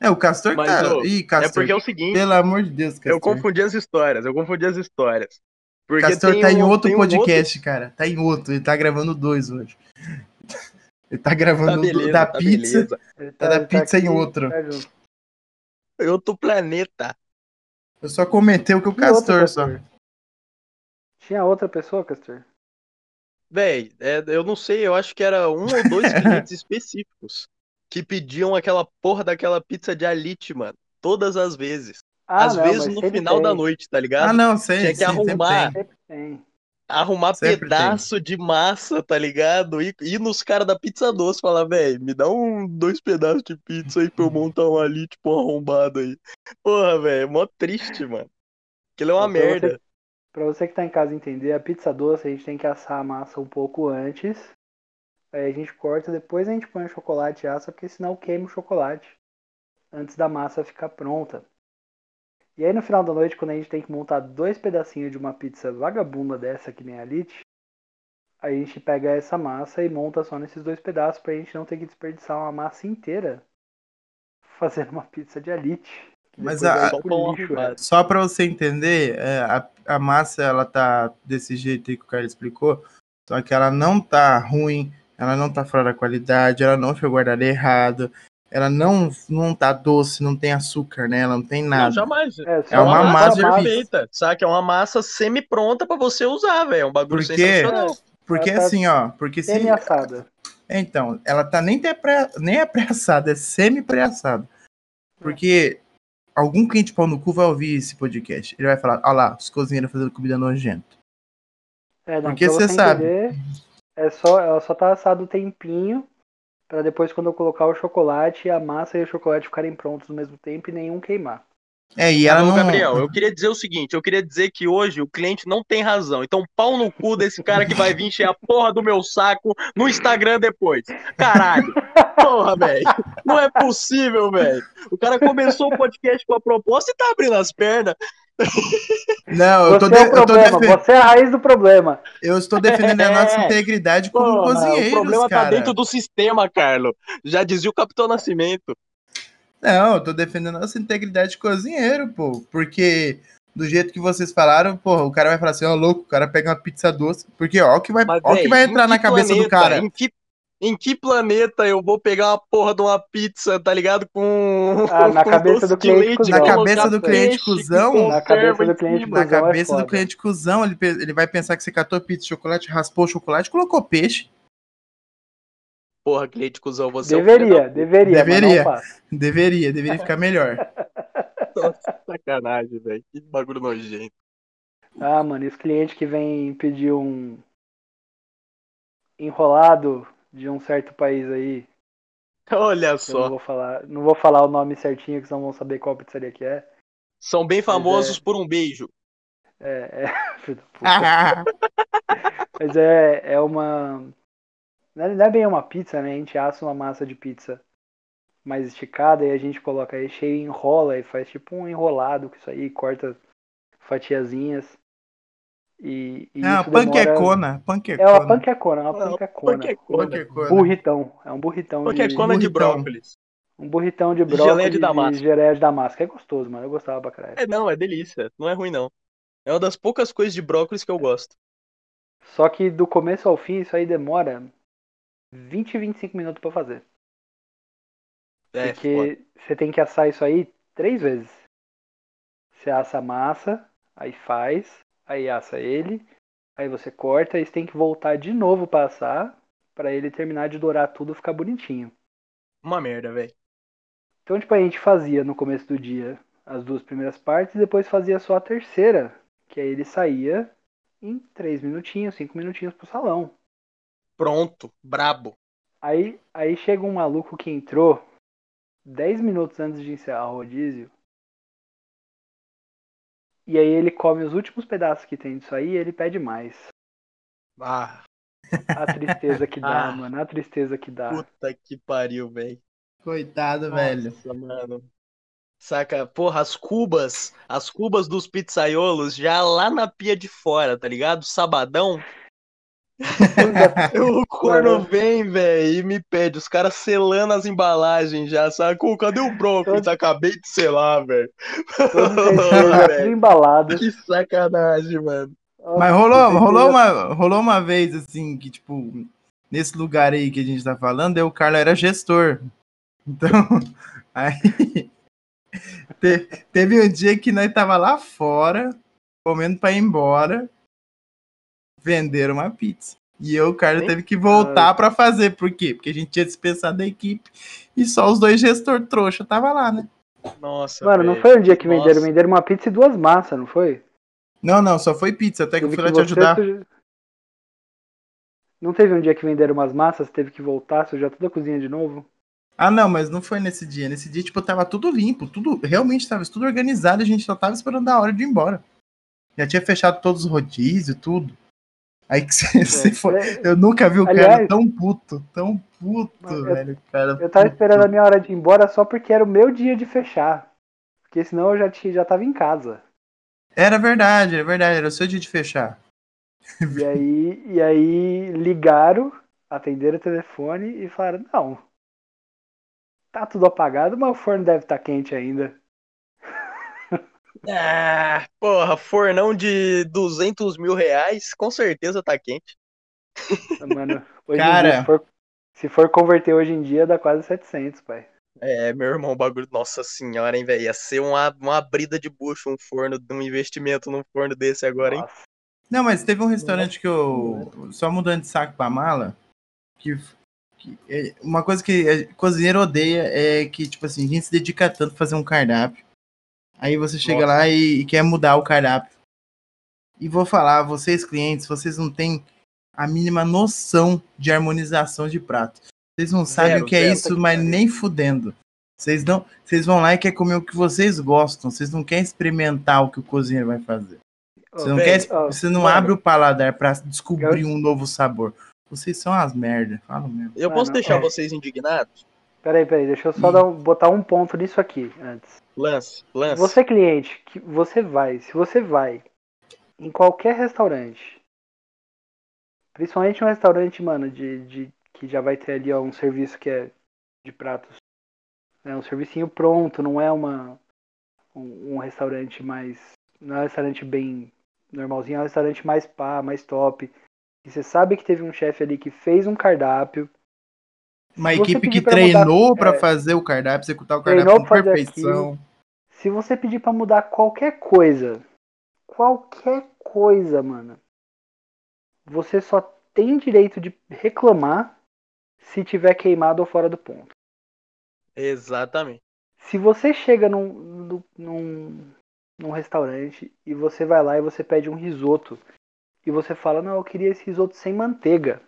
É, o Castor Mas, tá. ô, Ih, é Castor. porque é o seguinte, Pelo amor de Deus, Castor. eu confundi as histórias, eu confundi as histórias. Porque Castor tem tá em um- outro tem um podcast, cara. Tá em outro. Ele tá gravando dois hoje. Ele tá Tá gravando do- beleza, da tá pizza. beleza. Ele Tá da pizza em aqui, outro. tá. Em outro planeta. Eu só comentei o que o outro Castor só. Castor. Tinha outra pessoa, Castor? Véi, é, eu não sei, eu acho que era um ou dois clientes específicos que pediam aquela porra daquela pizza de alite, mano. Todas as vezes. Ah, Às não, vezes mas no sempre final da tem. noite, tá ligado? Ah, não, sei. Tinha que sim, sempre arrumar. tem. Sempre tem. Arrumar Sempre pedaço de massa, tá ligado? E ir nos caras da pizza doce falar, véi, me dá um, dois pedaços de pizza aí pra eu montar um ali, tipo, um arrombado aí. Porra, velho, mó triste, mano. Aquilo é uma você- merda. Pra você que tá em casa entender, a pizza doce a gente tem que assar a massa um pouco antes. Aí a gente corta, depois a gente põe o chocolate e assa, porque senão queima o chocolate antes da massa ficar pronta. E aí no final da noite, quando a gente tem que montar dois pedacinhos de uma pizza vagabunda dessa que nem a Lite, a gente pega essa massa e monta só nesses dois pedaços pra gente não ter que desperdiçar uma massa inteira fazendo uma pizza de alite. Que Mas a- Só arrumado. velho. Só pra você entender, é, a, a massa ela tá desse jeito aí que o cara explicou, só que ela não tá ruim, ela não tá fora da qualidade, ela não foi guardada errado, ela não, não tá doce, não tem açúcar, né? Ela não tem Não, nada. jamais. É, só É uma massa de massa- perfeita, saca? É uma massa semi-pronta pra você usar, velho. É um bagulho Por quê? sensacional. Porque tá assim, ó, porque se Semi-assada. Então, ela tá nem, pré, nem é pré-assada, é semi-pré-assada. Porque algum quente pau no cu vai ouvir esse podcast. Ele vai falar, olha lá, os cozinheiros fazendo comida nojenta. É, não, Porque você sabe. entender, é só, ela só tá assada o tempinho pra depois quando eu colocar o chocolate, a massa e o chocolate ficarem prontos ao mesmo tempo e nenhum queimar. É, e ela Alô, não... Gabriel, eu queria dizer o seguinte, eu queria dizer que hoje o cliente não tem razão. Então, pau no cu desse cara que vai vir encher a porra do meu saco no Instagram depois. Caralho. Porra, velho. Não é possível, velho. O cara começou o podcast com a proposta e tá abrindo as pernas. Não, eu tô, Você de- é eu, tô problema, defen- você é a raiz do problema. eu estou defendendo a nossa É. integridade como Porra, cozinheiros, o problema cara. tá dentro do sistema, Carlos. Já dizia o Capitão Nascimento. Não, eu tô defendendo a nossa integridade de cozinheiro, pô. Porque do jeito que vocês falaram, pô, o cara vai falar assim, ó, louco, o cara pega uma pizza doce. Porque ó, o que vai, Mas, ó, o que vai entrar que na cabeça do planeta, cara. Em que, em que planeta eu vou pegar uma porra de uma pizza, tá ligado? Com. Ah, na com cabeça do cliente leite. Na cabeça do cliente cuzão, Na cabeça conserva do cliente. Na cuzão é cabeça do cliente cuzão, ele, ele vai pensar que você catou pizza de chocolate, raspou o chocolate, colocou peixe. Porra, cliente cuzão, você é um Deveria, da deveria, Deveria. mas não faça. Deveria, deveria ficar melhor. puta, sacanagem, velho. Que bagulho nojento. Ah, mano, e os clientes que vêm pedir um enrolado de um certo país aí, Olha eu não só. vou falar, não vou falar o nome certinho, que senão vão saber qual pizzaria que é. São bem famosos é. por um beijo. É, é. Mas é, é uma. Não é, não é bem uma pizza, né? A gente assa uma massa de pizza mais esticada e a gente coloca recheio e enrola e faz tipo um enrolado com isso aí, corta fatiazinhas. E, e É uma demora... panquecona, É uma panquecona. panquecona, é uma É uma panquecona. Panquecona. Panquecona. Burritão. É um burritão de. Panquecona de burritão. brócolis. Um burritão de Geleia brócolis de e damasco. geleia de damasco. É gostoso, mano. Eu gostava pra caralho. É, não, é delícia. Não é ruim, não. É uma das poucas coisas de brócolis que eu gosto. Só que do começo ao fim, isso aí demora 20, 25 minutos pra fazer. É, foda. Porque você tem que assar isso aí três vezes. Você assa a massa, aí faz, aí assa ele, aí você corta, aí você tem que voltar de novo pra assar, pra ele terminar de dourar tudo e ficar bonitinho. Uma merda, velho. Então, tipo, a gente fazia no começo do dia as duas primeiras partes e depois fazia só a terceira, que aí ele saía em três minutinhos, cinco minutinhos pro salão. Pronto, brabo. Aí, aí chega um maluco que entrou 10 minutos antes de encerrar o rodízio. E aí ele come os últimos pedaços que tem disso aí e ele pede mais. Ah, A tristeza que dá, Ah. mano. A tristeza que dá. puta que pariu, velho. Coitado, velho. Nossa, mano. Saca, porra, as cubas, as cubas dos pizzaiolos já lá na pia de fora, tá ligado? Sabadão. O corno vem, velho, e me pede. Os caras selando as embalagens já, sabe? Pô, cadê o brócolis? Todo- Acabei de selar, velho. Embalado. Que sacanagem, mano. Mas rolou, rolou, uma, rolou uma vez, assim, que, tipo, nesse lugar aí que a gente tá falando, aí o Carlos era gestor. Então, aí. te- teve um dia que nós tava lá fora, comendo pra ir embora, venderam uma pizza. E eu, o Carlos, Hein? teve que voltar pra fazer. Por quê? Porque a gente tinha dispensado a equipe e só os dois gestor trouxa tava lá, né? Nossa, Mano, não velho. foi um dia que venderam, Nossa. venderam uma pizza e duas massas, não foi? Não, não, só foi pizza, até que eu Teve fui lá te ajudar. tu- Não teve um dia que venderam umas massas, teve que voltar, sujar toda a cozinha de novo? Ah, não, mas não foi nesse dia. Nesse dia, tipo, tava tudo limpo, tudo realmente tava tudo organizado, a gente só tava esperando a hora de ir embora. Já tinha fechado todos os rodízios, tudo. Aí que você, você foi. É, Eu nunca vi o cara Aliás- tão puto, tão puto, Eu- velho. Cara, Eu tava puto. esperando a minha hora de ir embora só porque era o meu dia de fechar. Porque senão eu já, tinha, já tava em casa. Era verdade, era verdade, era o seu dia de fechar. E aí, e aí ligaram, atenderam o telefone e falaram, não. Tá tudo apagado, mas o forno deve estar quente ainda. Ah, porra, fornão de 200 mil reais, com certeza tá quente. Mano, hoje Cara. dia, se for, se for converter hoje em dia, dá quase 700, pai. É, meu irmão, o bagulho. Nossa senhora, hein, velho. Ia ser uma, uma brida de bucho um forno, um investimento num forno desse agora, hein? Nossa. Não, mas teve um restaurante que eu. Só mudando de saco pra mala. Que. que é- uma coisa que é, cozinheiro odeia é que, tipo assim, a gente se dedica tanto a fazer um cardápio. Aí você chega Nossa. lá e, e quer mudar o cardápio. E vou falar, vocês clientes, vocês não têm a mínima noção de harmonização de prato. Vocês não sabem Zero, o que é zero, isso, tá que mas nem fudendo. Vocês não, vocês vão lá e querem comer o que vocês gostam. Vocês não querem experimentar o que o cozinheiro vai fazer. Você não, quer, você não abre o paladar pra descobrir um novo sabor. Vocês são as merda, fala mesmo. Eu Mano, posso deixar é. vocês indignados? Peraí, peraí, deixa eu só dar botar um ponto nisso aqui antes. Lance, lance. Você cliente, que você vai, se você vai em qualquer restaurante, principalmente um restaurante, mano, de, de que já vai ter ali ó, um serviço que é de pratos, é um servicinho pronto, não é uma um, um restaurante mais, não é um restaurante bem normalzinho, é um restaurante mais pá, mais top. E você sabe que teve um chefe ali que fez um cardápio, Uma Se equipe que pra treinou mudar- pra é. fazer o cardápio, executar o cardápio com perfeição. Se você pedir pra mudar qualquer coisa, qualquer coisa, mano, você só tem direito de reclamar se tiver queimado ou fora do ponto. Exatamente. Se você chega num, num, num, num restaurante e você vai lá e você pede um risoto e você fala, não, eu queria esse risoto sem manteiga.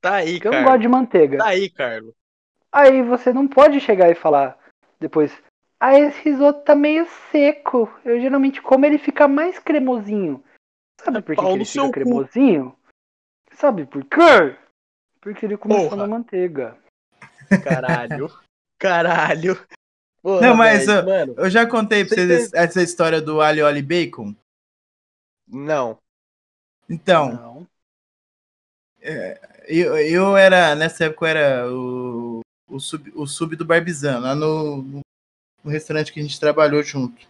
Tá aí, eu não gosto de manteiga. Tá aí, Carlos. Aí você não pode chegar e falar depois, ah, esse risoto tá meio seco. Eu geralmente como ele fica mais cremosinho. Sabe por que, que ele fica cu. cremosinho? Sabe por quê? Porque ele começou Porra. na manteiga. Caralho. Caralho. Porra, Não, mas, velho, ó, mano, Eu já contei pra Você vocês essa história do alho óleo e bacon. não. Então, Não. Eu, eu era, nessa época eu era o, o, sub, o sub do Barbizano, lá no, no restaurante que a gente trabalhou junto.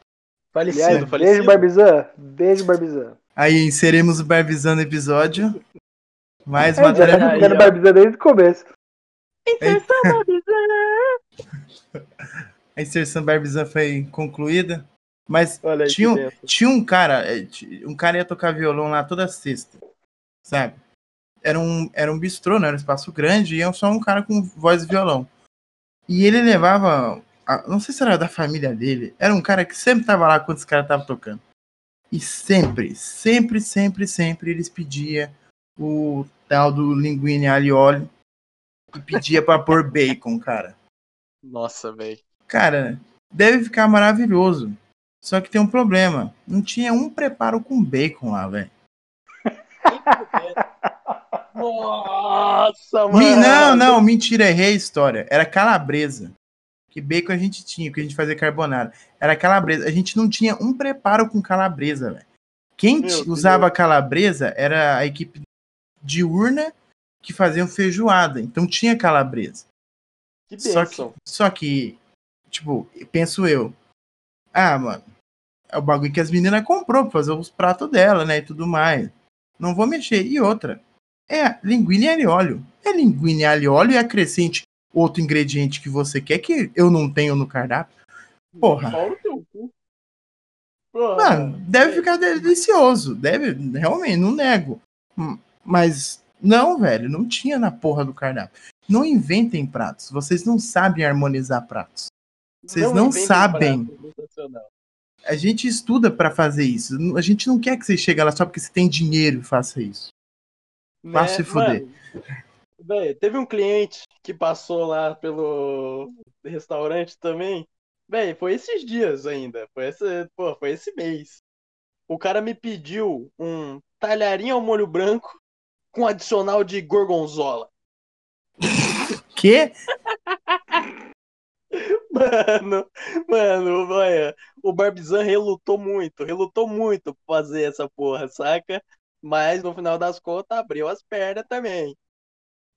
Falecido, Aliás, falecido. beijo, Barbizan. Beijo, Barbizan. Aí inserimos o Barbizano no episódio. Mais É, já matéria. tá ficando ó. Barbizan desde o começo. A inserção Barbizan foi concluída. Mas tinha, um- tinha um cara, é, um cara ia tocar violão lá toda sexta, sabe? Era um, era um bistrô, né? Era um espaço grande e eu só um cara com voz e violão. E ele levava, a- não sei se era da família dele, era um cara que sempre tava lá quando os caras estavam tocando. E sempre, sempre, sempre, sempre eles pediam o tal do linguine alioli e pedia pra pôr bacon, cara. Nossa, velho. Cara, deve ficar maravilhoso. Só que tem um problema. Não tinha um preparo com bacon lá, velho. Nossa, mano. Não, não, mentira, errei a história. Era calabresa. Que bacon a gente tinha, que a gente fazia carbonara. Era calabresa. A gente não tinha um preparo com calabresa, velho. Quem Meu t- Deus. usava calabresa era a equipe diurna que faziam feijoada. Então tinha calabresa. Que Só que, só que, tipo, penso eu. Ah, mano, é o bagulho que as meninas comprou pra fazer os pratos dela, né? E tudo mais. Não vou mexer. E outra, é linguine e alho óleo. É linguine, alho e óleo e acrescente outro ingrediente que você quer que eu não tenho no cardápio. Porra. Teu cu. Mano, deve ficar delicioso. Deve, realmente, não nego. Mas não, velho, não tinha na porra do cardápio. Não inventem pratos. Vocês não sabem harmonizar pratos. Vocês não inventem sabem. prato. A gente estuda pra fazer isso. A gente não quer que você chegue lá só porque você tem dinheiro e faça isso. Vá Né, se fuder. Véi, teve um cliente que passou lá pelo restaurante também. Véi, foi esses dias ainda. Foi esse, pô, foi esse mês. O cara me pediu um talharinho ao molho branco com adicional de gorgonzola. Que? Mano, mano, olha, o Barbizan relutou muito, relutou muito pra fazer essa porra, saca? Mas no final das contas abriu as pernas também.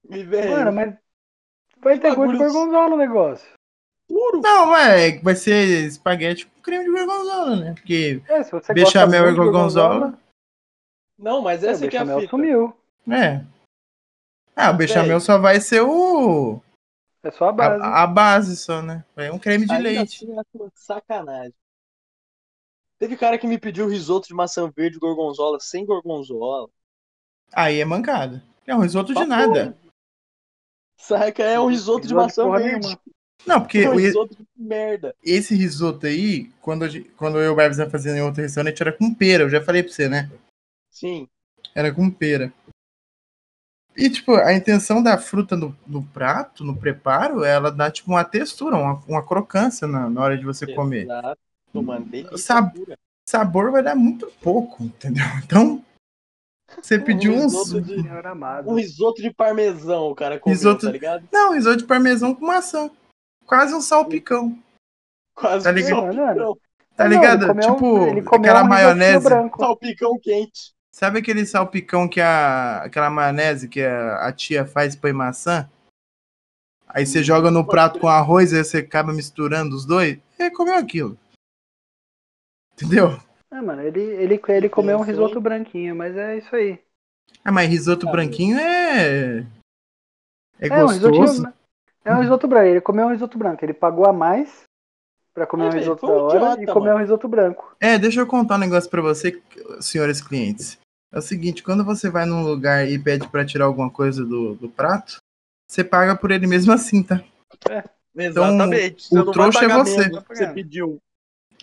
E, velho, Mano, mas vai ter gosto de bagulho- gorgonzola o negócio. puro. Não, é, vai ser espaguete com creme de gorgonzola, né? Porque É, se você Bechamel e gorgonzola. Não, mas é, essa que é a fita. sumiu. É. Ah, o bechamel só vai ser o. É só a base. A, a base só, né? É um creme de Ainda leite. assim, sacanagem. Teve cara que me pediu risoto de maçã verde gorgonzola sem gorgonzola. Aí é mancada. É um risoto de Tá nada. Saca? É um risoto de Risoto maçã porra verde. Não, porque É um o- risoto de merda. esse risoto aí, quando, quando eu e o Barbs ia fazendo em outro restaurante, era com pera. Eu já falei pra você, né? Sim. Era com pera. E, tipo, a intenção da fruta no, no prato, no preparo, ela dá, tipo, uma textura, uma, uma crocância na, na hora de você comer. Exato, mano. Delícia Sabe- pura. Sabor vai dar muito pouco, entendeu? Então, você pediu uns... risoto de- Senhor amado. Um risoto de parmesão, o cara comeu, Risoto- tá ligado? Não, risoto de parmesão com maçã. Quase um salpicão. Quase Tá um ligado? salpicão. Tá Não, ele ligado? um- tipo, ele comeu aquela um maionese. branco. Salpicão quente. Sabe aquele salpicão que a. aquela maionese que a, a tia faz e põe maçã? Aí você joga no prato com arroz e você acaba misturando os dois? Ele comeu aquilo. Entendeu? É, mano, ele, ele, ele comeu um risoto branquinho, mas é isso aí. Ah, mas risoto Ah, branquinho é. É, É um gostoso. risotinho. É um risoto branco. Ele comeu um risoto branco. Ele pagou a mais pra comer É, um risoto da um hora idiota, e comer mano. um risoto branco. É, deixa eu contar um negócio pra você, senhores clientes. É o seguinte, quando você vai num lugar e pede pra tirar alguma coisa do, do prato, você paga por ele mesmo assim, tá? Exatamente. o Você vai trouxa é você. menos que Você pediu.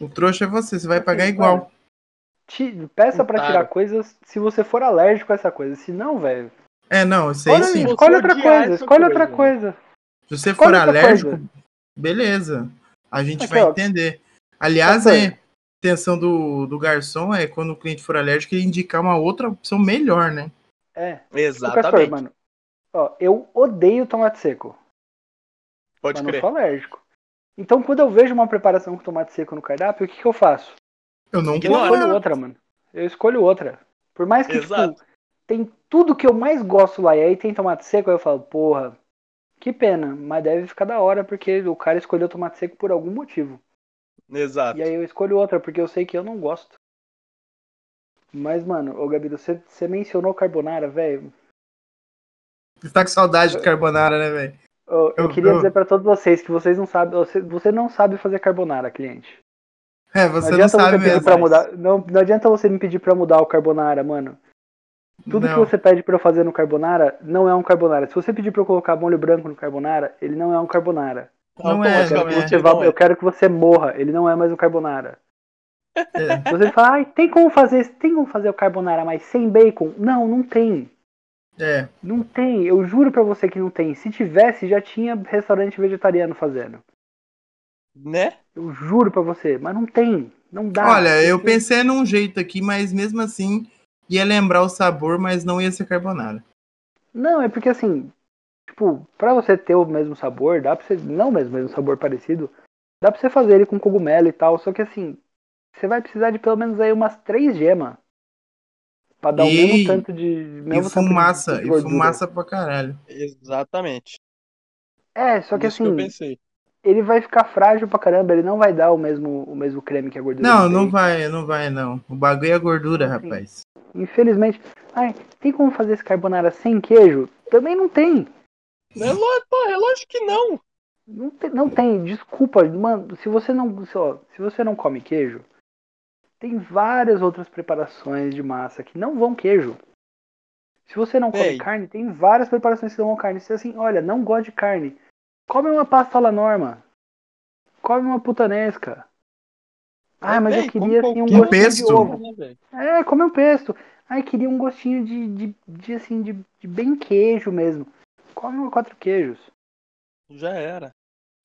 O trouxa é você, você vai pagar igual. Peça pra Otário. tirar coisas se você for alérgico a essa coisa. Se não, velho. É, não, isso aí Escolhe, sim. escolhe outra coisa. Escolhe outra coisa. Se você for alérgico, coisa. beleza. A gente Aqui, vai ó. entender. Aliás, é, coisa. a intenção do, do garçom é quando o cliente for alérgico, ele indicar uma outra opção melhor, né? É. Professor, Exatamente. mano. Ó, eu odeio tomate seco. Pode mas não crer. sou alérgico. Então, quando eu vejo uma preparação com tomate seco no cardápio, o que, que eu faço? Eu não Eu escolho outra, mano. Eu escolho outra. Por mais que, Exato. tipo, tem tudo que eu mais gosto lá e aí tem tomate seco, aí eu falo, porra, que pena, mas deve ficar da hora porque o cara escolheu tomate seco por algum motivo. Exato. E aí eu escolho outra porque eu sei que eu não gosto. Mas, mano, ô Gabi, você, você mencionou carbonara, velho. Você tá com saudade de carbonara, né, velho? Eu, eu Eu- queria eu- dizer pra todos vocês que vocês não sabem, você, você não sabe fazer carbonara, cliente. É, Não você não, adianta sabe mesmo. pra mudar. Não, não adianta você me pedir pra mudar o carbonara, mano. Tudo Não. que você pede pra eu fazer no carbonara não é um carbonara. Se você pedir pra eu colocar molho branco no carbonara, ele não é um carbonara. Não é, Eu quero, não que é. você vá- não é. eu quero que você morra. Ele não é mais um carbonara. É. Você fala, ai, tem como fazer, tem como fazer o carbonara mais sem bacon? Não, não tem. É, Não tem. Eu juro pra você que não tem. Se tivesse, já tinha restaurante vegetariano fazendo. Né? Eu juro pra você, mas não tem. Não dá. Olha, eu pensei num jeito aqui, mas mesmo assim ia lembrar o sabor, mas não ia ser carbonara. Não, é porque assim, tipo, pra você ter o mesmo sabor, dá pra você. Não mesmo, mesmo sabor parecido, dá pra você fazer ele com cogumelo e tal, só que assim, você vai precisar de pelo menos aí umas três gemas. Pra dar o E- mesmo tanto de. E Mesmo tanto de- fumaça, de e gordura. fumaça pra caralho. Exatamente. É, só que Isso que eu assim, pensei. ele vai ficar frágil pra caramba, ele não vai dar o mesmo, o mesmo creme que a gordura. Não, não vai, não vai não. O bagulho é gordura, Sim. rapaz. Infelizmente. Ai, tem como fazer esse carbonara sem queijo? Também não tem. É, pô, é lógico que não. Não tem, não tem, desculpa, mano, se você não, se, ó, se você não come queijo, tem várias outras preparações de massa que não vão queijo. Se você não come Véi. carne, tem várias preparações que não vão carne. Se assim, olha, não gosta de carne, come uma pasta alla norma. Come uma putanesca. Ah, mas Véi, eu queria como assim, um gostinho pesto. de ovo. É, come um pesto. Ai, queria um gostinho de, de, de, assim, de, de bem queijo mesmo. Come uma quatro queijos. Já era.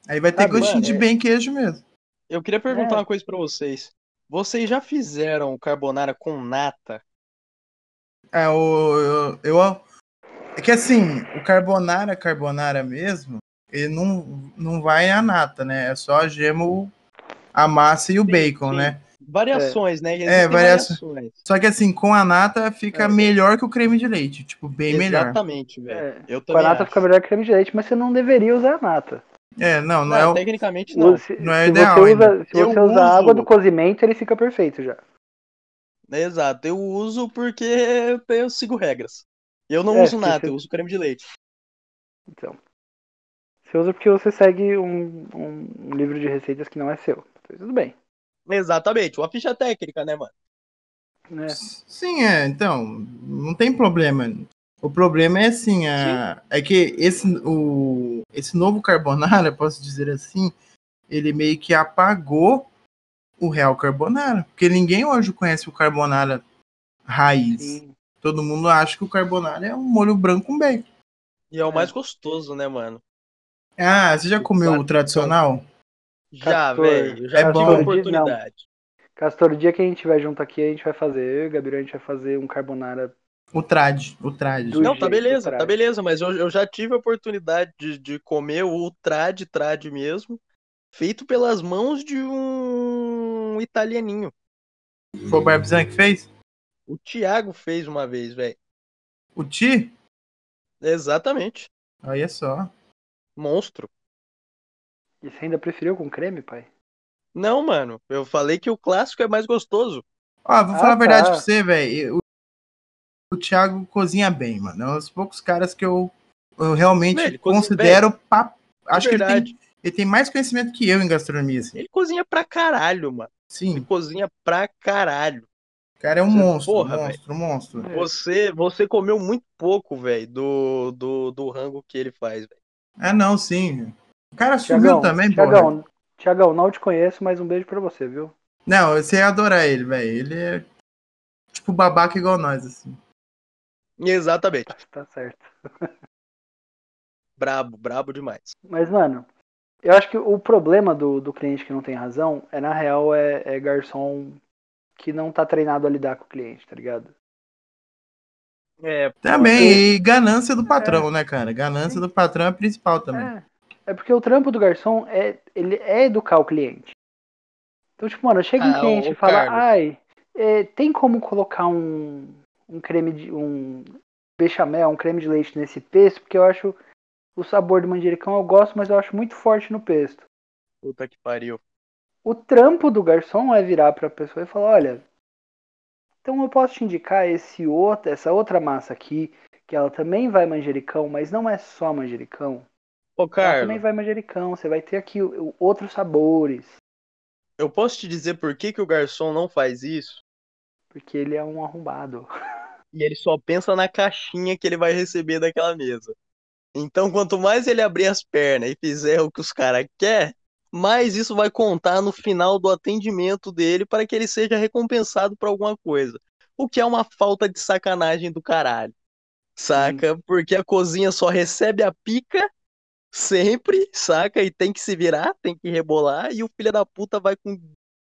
Aí vai ter Sabe, gostinho mano, de é- bem queijo mesmo. Eu queria perguntar É. uma coisa pra vocês. Vocês já fizeram carbonara com nata? É, o, eu, eu- É que assim, o carbonara, carbonara mesmo, ele não, não vai a nata, né? É só a gema, o- a massa e o Sim, bacon, sim. né? Variações, né? Existem variações. variações. Só que assim, com a nata fica É. melhor que o creme de leite. Tipo, bem melhor. Exatamente, velho. É, Eu Com a nata acho. fica melhor que creme de leite, mas você não deveria usar a nata. É, não, não, Não, é o. tecnicamente não. Se, não é se ideal você usa, se Eu você usar a água do cozimento, ele fica perfeito já. Exato, eu uso porque eu sigo regras. Eu não É, uso nata, você- eu uso creme de leite. Então. Você usa porque você segue um, um- livro de receitas que não é seu. Então, tudo bem. Exatamente, uma ficha técnica, né, mano? Né? Sim, é, então, não tem problema. O problema é assim, a, é que esse, o, esse novo carbonara, posso dizer assim, ele meio que apagou o real carbonara. Porque ninguém hoje conhece o carbonara raiz. Sim. Todo mundo acha que o carbonara é um molho branco com bacon. E é o É. mais gostoso, né, mano? Ah, você já comeu o Claro. tradicional? Já, Castor, velho, já é tive bom. a oportunidade. Castor, o dia que a gente estiver junto aqui, a gente vai fazer, eu e o Gabriel, a gente vai fazer um carbonara. O trad, o trad. Do Não, tá beleza, tá beleza, mas eu, eu já tive a oportunidade de, de comer o trad, trad mesmo, feito pelas mãos de um italianinho. Foi o Barbizan que fez? O Thiago fez uma vez, velho. O Ti? Exatamente. Olha só. Monstro. E você ainda preferiu com creme, pai? Não, mano, eu falei que o clássico é mais gostoso. Ó, vou Ah, falar a verdade tá. pra você, velho. O, Thiago cozinha bem, mano. É um dos poucos caras que eu, eu realmente ele cozinha considero. Pa... É Acho que ele tem, verdade. ele tem mais conhecimento que eu em gastronomia, assim. Ele cozinha pra caralho, mano. Ele Sim, cozinha pra caralho. o cara é um Você- monstro, porra, monstro, monstro. É. Você, você comeu muito pouco, velho, do, do, do rango que ele faz, velho. Ah, não, sim. O cara sumiu Tiagão, também, porra. Tiagão, Tiagão, não te conheço, mas um beijo pra você, viu? Não, você ia adorar ele, velho. Ele é tipo babaca igual nós, assim. Exatamente. Tá certo. Brabo, brabo demais. Mas, mano, eu acho que o problema do, do cliente que não tem razão é, na real, é, é garçom que não tá treinado a lidar com o cliente, tá ligado? É, Também, e ganância do patrão, né, cara? Ganância do patrão é principal também. É, é porque o trampo do garçom é, ele é educar o cliente. Então, tipo, mano, chega um Ah, cliente ô, e fala, Carlos. ai, é, tem como colocar um, um creme de. um bechamel, um creme de leite nesse pesto, porque eu acho o sabor do manjericão eu gosto, mas eu acho muito forte no pesto. puta que pariu. O trampo do garçom é virar pra pessoa e falar, olha, então eu posso te indicar esse outro, essa outra massa aqui, que ela também vai manjericão, mas não é só manjericão. Ô, Ela também Carlos, vai manjericão, você vai ter aqui outros sabores, eu posso te dizer por que, que o garçom não faz isso? porque ele é um arrombado. E ele só pensa na caixinha que ele vai receber daquela mesa. Então, quanto mais ele abrir as pernas e fizer o que os caras querem, mais isso vai contar no final do atendimento dele para que ele seja recompensado por alguma coisa. O que é uma falta de sacanagem do caralho. Saca? Porque a cozinha só recebe a pica sempre, saca? E tem que se virar, tem que rebolar, e o filho da puta vai com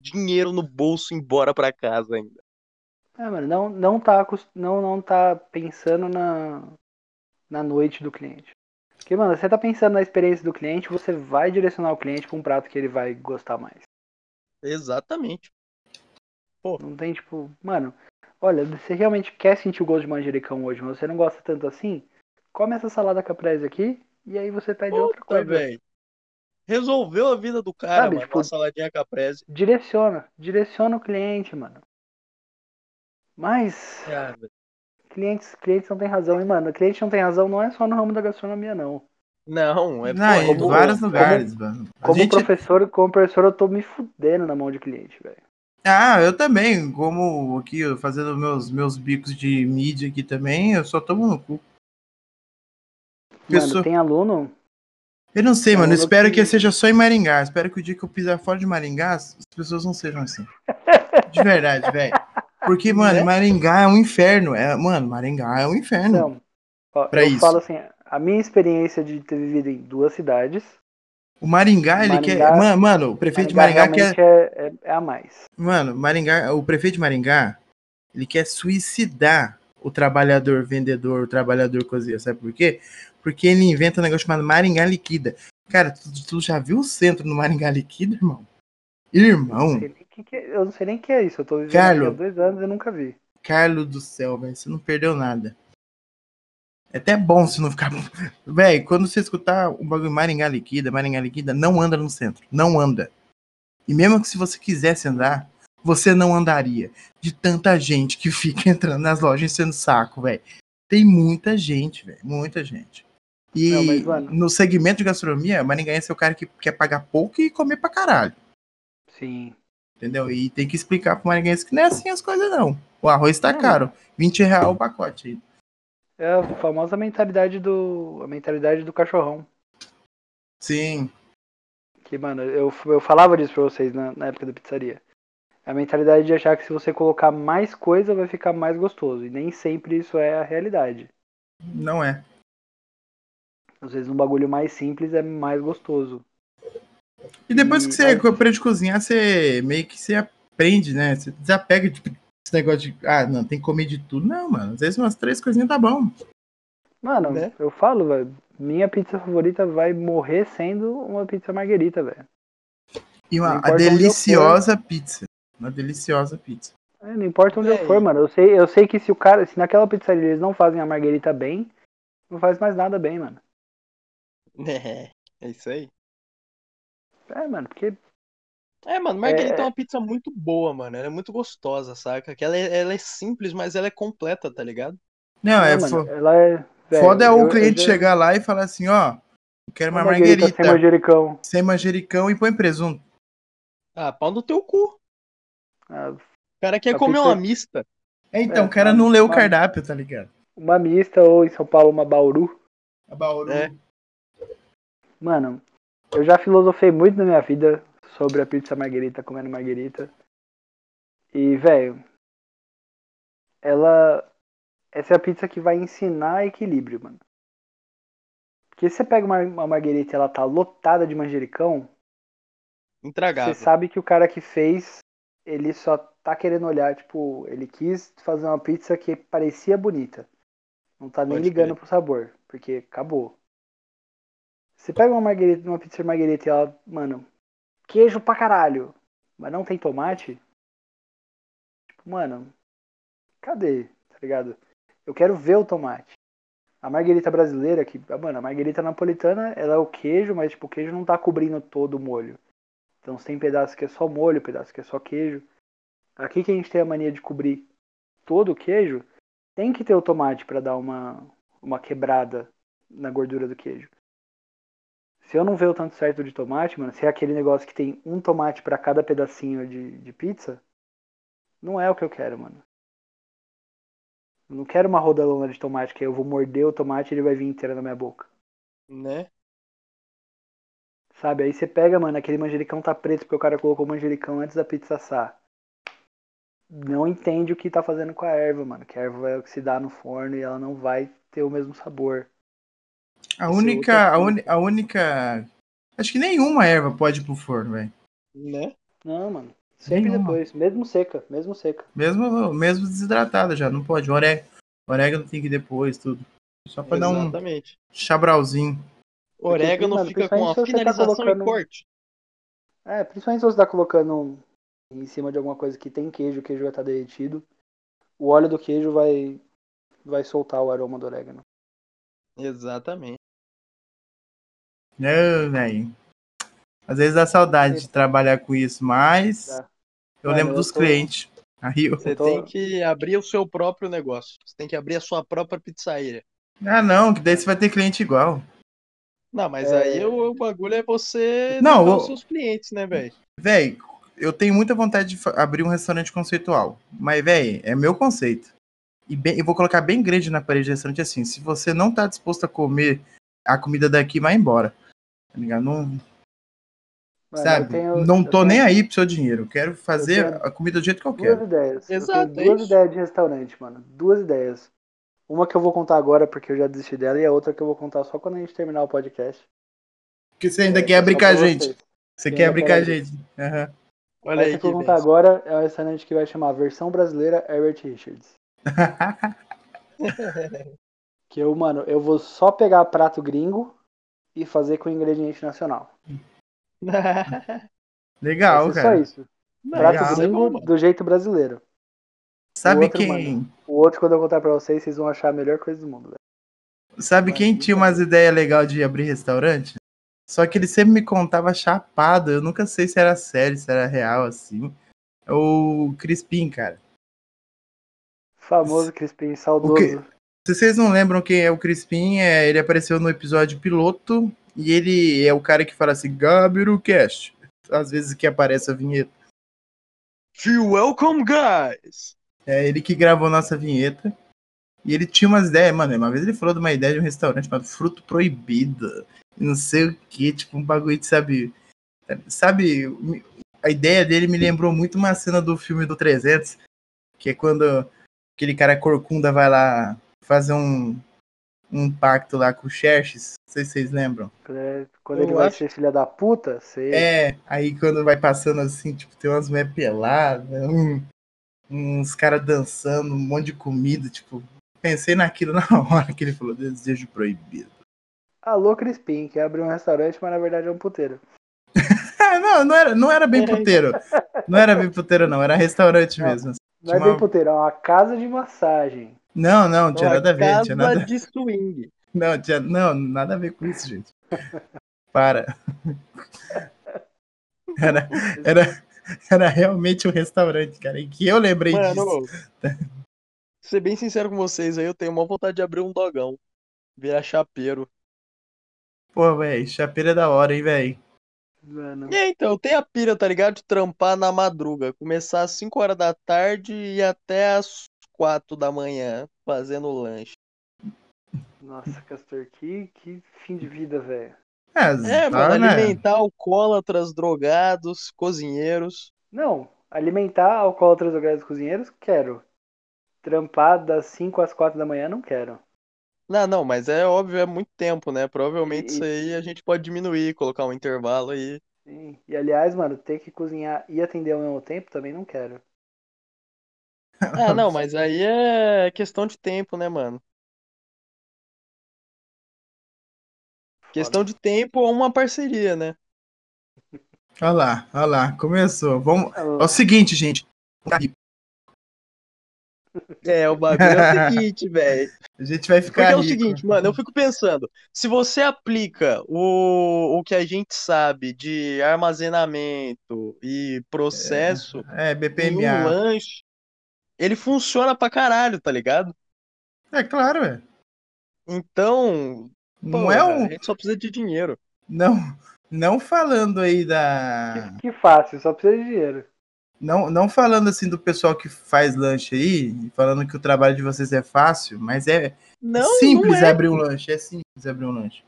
dinheiro no bolso embora pra casa ainda. É, mano, não, não, tá, não, não tá pensando na, na noite do cliente. Porque, mano, você tá pensando na experiência do cliente, você vai direcionar o cliente pra um prato que ele vai gostar mais. Exatamente. Não tem, tipo, mano, Olha, você realmente quer sentir o gosto de manjericão hoje, mas você não gosta tanto assim? Come essa salada caprese aqui e aí você pede outra Puta, coisa. velho. Resolveu a vida do cara, Sabe, mano. tipo- Uma saladinha caprese. Direciona, direciona o cliente, mano. Mas velho. clientes, clientes não tem razão, e mano, cliente não tem razão não é só no ramo da gastronomia, não. não, é Não, pô, em como- vários como- lugares, mano. A Como gente- professor, como professor, eu tô me fudendo na mão de cliente, velho. Ah, eu também, como aqui, eu fazendo meus, meus bicos de mídia aqui também, eu só tomo no cu. Eu, Mano, tem aluno. eu não sei, tem mano, espero que que- seja só em Maringá. Espero que o dia que eu pisar fora de Maringá, as pessoas não sejam assim. De verdade, velho. Porque, mano, Né? Maringá é um inferno. É, mano, Maringá é um inferno. Não. Ó, eu isso. falo assim, a minha experiência de ter vivido em duas cidades. O Maringá, ele Maringá- quer. Mano, mano, o prefeito Maringá de Maringá quer. é, é, é a mais. Mano, Maringá, o prefeito de Maringá, ele quer suicidar o trabalhador vendedor, o trabalhador cozinheiro. Sabe por quê? Porque ele inventa um negócio chamado Maringá Liquida. Cara, tu, tu já viu o centro no Maringá Liquida, irmão? Irmão, que que é- eu não sei nem o que é isso. Eu tô vivendo Carlos. aqui há dois anos e nunca vi. Carlos do céu, velho, você não perdeu nada. É até bom se não ficar. Velho, quando você escutar o bagulho Maringá Liquida, Maringá Liquida, não anda no centro. Não anda. E mesmo que se você quisesse andar, você não andaria. De tanta gente que fica entrando nas lojas sendo saco, velho. Tem muita gente, velho. Muita gente. E Não, mas, mano- no segmento de gastronomia, Maringaense é o cara que quer pagar pouco e comer pra caralho. Sim. Entendeu? E tem que explicar pro Maringaense que não é assim as coisas, não. O arroz tá caro. 20 reais o pacote. É a famosa mentalidade do. A mentalidade do cachorrão. Sim. Que, mano, eu, eu falava disso pra vocês na, na época da pizzaria. A mentalidade de achar que se você colocar mais coisa vai ficar mais gostoso. E nem sempre isso é a realidade. Não é. Às vezes um bagulho mais simples é mais gostoso. E depois E que você aí- aprende a cozinhar, você meio que você aprende, né? Você desapega de esse negócio de, ah, não, tem que comer de tudo. Não, mano. Às vezes umas três coisinhas tá bom. Mano, Né? eu falo, velho. Minha pizza favorita vai morrer sendo uma pizza marguerita, velho. E uma eu deliciosa pizza. Uma deliciosa pizza. É, Não importa onde eu Véi. for, mano. Eu sei, eu sei que se o cara, se naquela pizzaria eles não fazem a marguerita bem, não faz mais nada bem, mano. É, é isso aí. É, mano, porque É, mano, Marguerita é... É- uma pizza muito boa, mano. Ela é muito gostosa, saca? Que ela é, ela é simples, mas ela é completa, tá ligado? Não, é Não, mano, fo- ela é. velho, foda é o eu- eu cliente já- chegar lá e falar assim, ó, eu quero uma uma marguerita marguerita sem manjericão. sem manjericão e põe presunto. Ah, pau no teu cu. Ah, O cara quer comer pizza- uma mista. É, então, É, o cara não leu o cardápio, tá ligado? uma mista ou em São Paulo uma bauru. A Bauru. É. Mano, eu já filosofei muito na minha vida sobre a pizza marguerita, comendo marguerita. E, velho, ela. Essa é a pizza que vai ensinar equilíbrio, mano. Porque se você pega uma, uma marguerita e ela tá lotada de manjericão, Intragável. você sabe que o cara que fez, ele só tá querendo olhar, tipo, ele quis fazer uma pizza que parecia bonita. Não tá nem Pode ligando crer. pro sabor, porque acabou. Você pega uma marguerita, uma pizza marguerita e ela, mano, queijo pra caralho, mas não tem tomate? Tipo, mano, cadê? Tá ligado? Eu quero ver o tomate. A marguerita brasileira, que, mano, a marguerita napolitana, ela é o queijo, mas tipo, o queijo não tá cobrindo todo o molho. Então tem pedaço que é só molho, pedaço que é só queijo. Aqui que a gente tem a mania de cobrir todo o queijo, tem que ter o tomate para dar uma, uma quebrada na gordura do queijo. Se eu não ver o tanto certo de tomate, mano, se é aquele negócio que tem um tomate para cada pedacinho de, de pizza, não é o que eu quero, mano. Eu não quero uma rodalona de tomate que aí eu vou morder o tomate e ele vai vir inteiro na minha boca. Né? Sabe? Aí você pega, mano, aquele manjericão tá preto porque o cara colocou o manjericão antes da pizza assar. Não entende o que tá fazendo com a erva, mano. Que a erva vai oxidar no forno e ela não vai ter o mesmo sabor. A é única, outro a, uni- a única. Acho que nenhuma erva pode ir pro forno, velho. Né? Não, mano. Sempre Nenhuma. depois. Mesmo seca, mesmo seca. Mesmo, mesmo desidratada já, não pode. O orégano, tem que ir depois, tudo. Só pra dar um Exatamente. chabralzinho. Orégano mano, fica com a principalmente se você tá finalização colocando- e corte. É, principalmente se você tá colocando em cima de alguma coisa que tem queijo, o queijo vai estar derretido. o óleo do queijo vai, vai soltar o aroma do orégano. Exatamente. Não, velho. Às vezes dá saudade de trabalhar com isso, mas Dá. eu Mano, lembro eu dos tô- clientes. Aí eu... Você tô- tem que abrir o seu próprio negócio. Você tem que abrir a sua própria pizzaria. Ah, não, que daí você vai ter cliente igual. Não, mas É. aí o, o bagulho é você Não, os seus clientes, né, velho? Véi, eu tenho muita vontade de abrir um restaurante conceitual. Mas, véi, é meu conceito. E bem, eu vou colocar bem grande na parede do restaurante assim. Se você não tá disposto a comer a comida daqui, vai embora. Tá ligado? Não, Mano, sabe? tenho- não tô tenho nem aí pro seu dinheiro. Eu quero fazer a comida do jeito que eu Duas quero. ideias. Exato, eu tenho duas ideias de restaurante, mano. Duas ideias. Uma que eu vou contar agora porque eu já desisti dela e a outra que eu vou contar só quando a gente terminar o podcast. Porque você ainda É, quer pra a gente. vocês. Você quer eu abrir com quero a gente. Aham. Olha aí Essa que que eu vou contar agora é um restaurante que vai chamar Versão Brasileira Herbert Richards. Que eu, mano, eu vou só pegar prato gringo e fazer com ingrediente nacional. Legal, cara. só isso. Prato legal. é gringo bom, mano. do jeito brasileiro. Sabe outro, quem. O outro, quando eu contar pra vocês, vocês vão achar a melhor coisa do mundo. velho. Sabe quem Mas, tinha umas ideias legais de abrir restaurante? Só que ele sempre me contava chapado. Eu nunca sei se era sério, se era real, assim. É O Crispim, cara. Famoso Crispim, saudoso. Se vocês não lembram quem é o Crispim, é, ele apareceu no episódio piloto. E ele é o cara que fala assim, Gabirucast. Às vezes que aparece a vinheta. Feel welcome, guys! É ele que gravou nossa vinheta. E ele tinha umas ideias, mano. Uma vez ele falou de uma ideia de um restaurante chamado Fruto Proibido. e Não sei o que, tipo, um bagulho de, sabe. Sabe, a ideia dele me lembrou muito uma cena do filme do 300, que é quando aquele cara corcunda vai lá fazer um, um pacto lá com o Xerxes. Não sei se vocês lembram. É, Quando Eu ele vai acho- ser filha da puta, você. É, aí quando vai passando assim, tipo, tem umas mulheres peladas, um- uns caras dançando, um monte de comida, tipo, pensei naquilo na hora que ele falou desejo proibido. Alô, Crispim, que abriu um restaurante, mas na verdade é um puteiro. Ah, não, não era, não era bem puteiro. Não era bem puteiro, não, era restaurante Não. mesmo. Não é Tinha bem uma- puteiro, é uma casa de massagem. Não, não, tinha Uma nada a ver, casa tinha nada, de swing. não, tinha, não, nada a ver com isso, gente. Para. Era, era, era realmente um restaurante, cara, e que eu lembrei disso. Mano, ser bem sincero com vocês aí, eu tenho uma vontade de abrir um dogão. Virar chapeiro. Pô, velho, chapeira é da hora, hein, velho. Mano, E aí, então, eu tenho a pira, tá ligado? De trampar na madruga. Começar às 5 horas da tarde e até às 4 da manhã fazendo lanche. nossa, Castor, que, que fim de vida, velho. É, tá, mano, né? alimentar alcoólatras, drogados, cozinheiros. Não, alimentar alcoólatras drogados cozinheiros, quero. Trampar das 5 às 4 da manhã, não quero. Não, não, mas é óbvio, é muito tempo, né? Provavelmente E- isso aí a gente pode diminuir, colocar um intervalo aí. Sim. E aliás, mano, ter que cozinhar e atender ao mesmo tempo também não quero. Ah, não, mas aí é questão de tempo, né, mano? Questão de tempo ou uma parceria, né? Olha lá, olha lá, começou. Vamos... É o seguinte, gente. É, o bagulho é o seguinte, velho. A gente vai Porque ficar é o rico. seguinte, mano, eu fico pensando, se você aplica o, o que a gente sabe de armazenamento e processo É, em um BPMA. lanche, ele funciona pra caralho, tá ligado? É claro, é. Então, Não pô, é a um. gente só precisa de dinheiro. Não, não falando aí da. que, que fácil, só precisa de dinheiro. Não, não falando assim do pessoal que faz lanche aí, falando que o trabalho de vocês é fácil, mas é Não, simples não é. abrir um lanche. É simples abrir um lanche.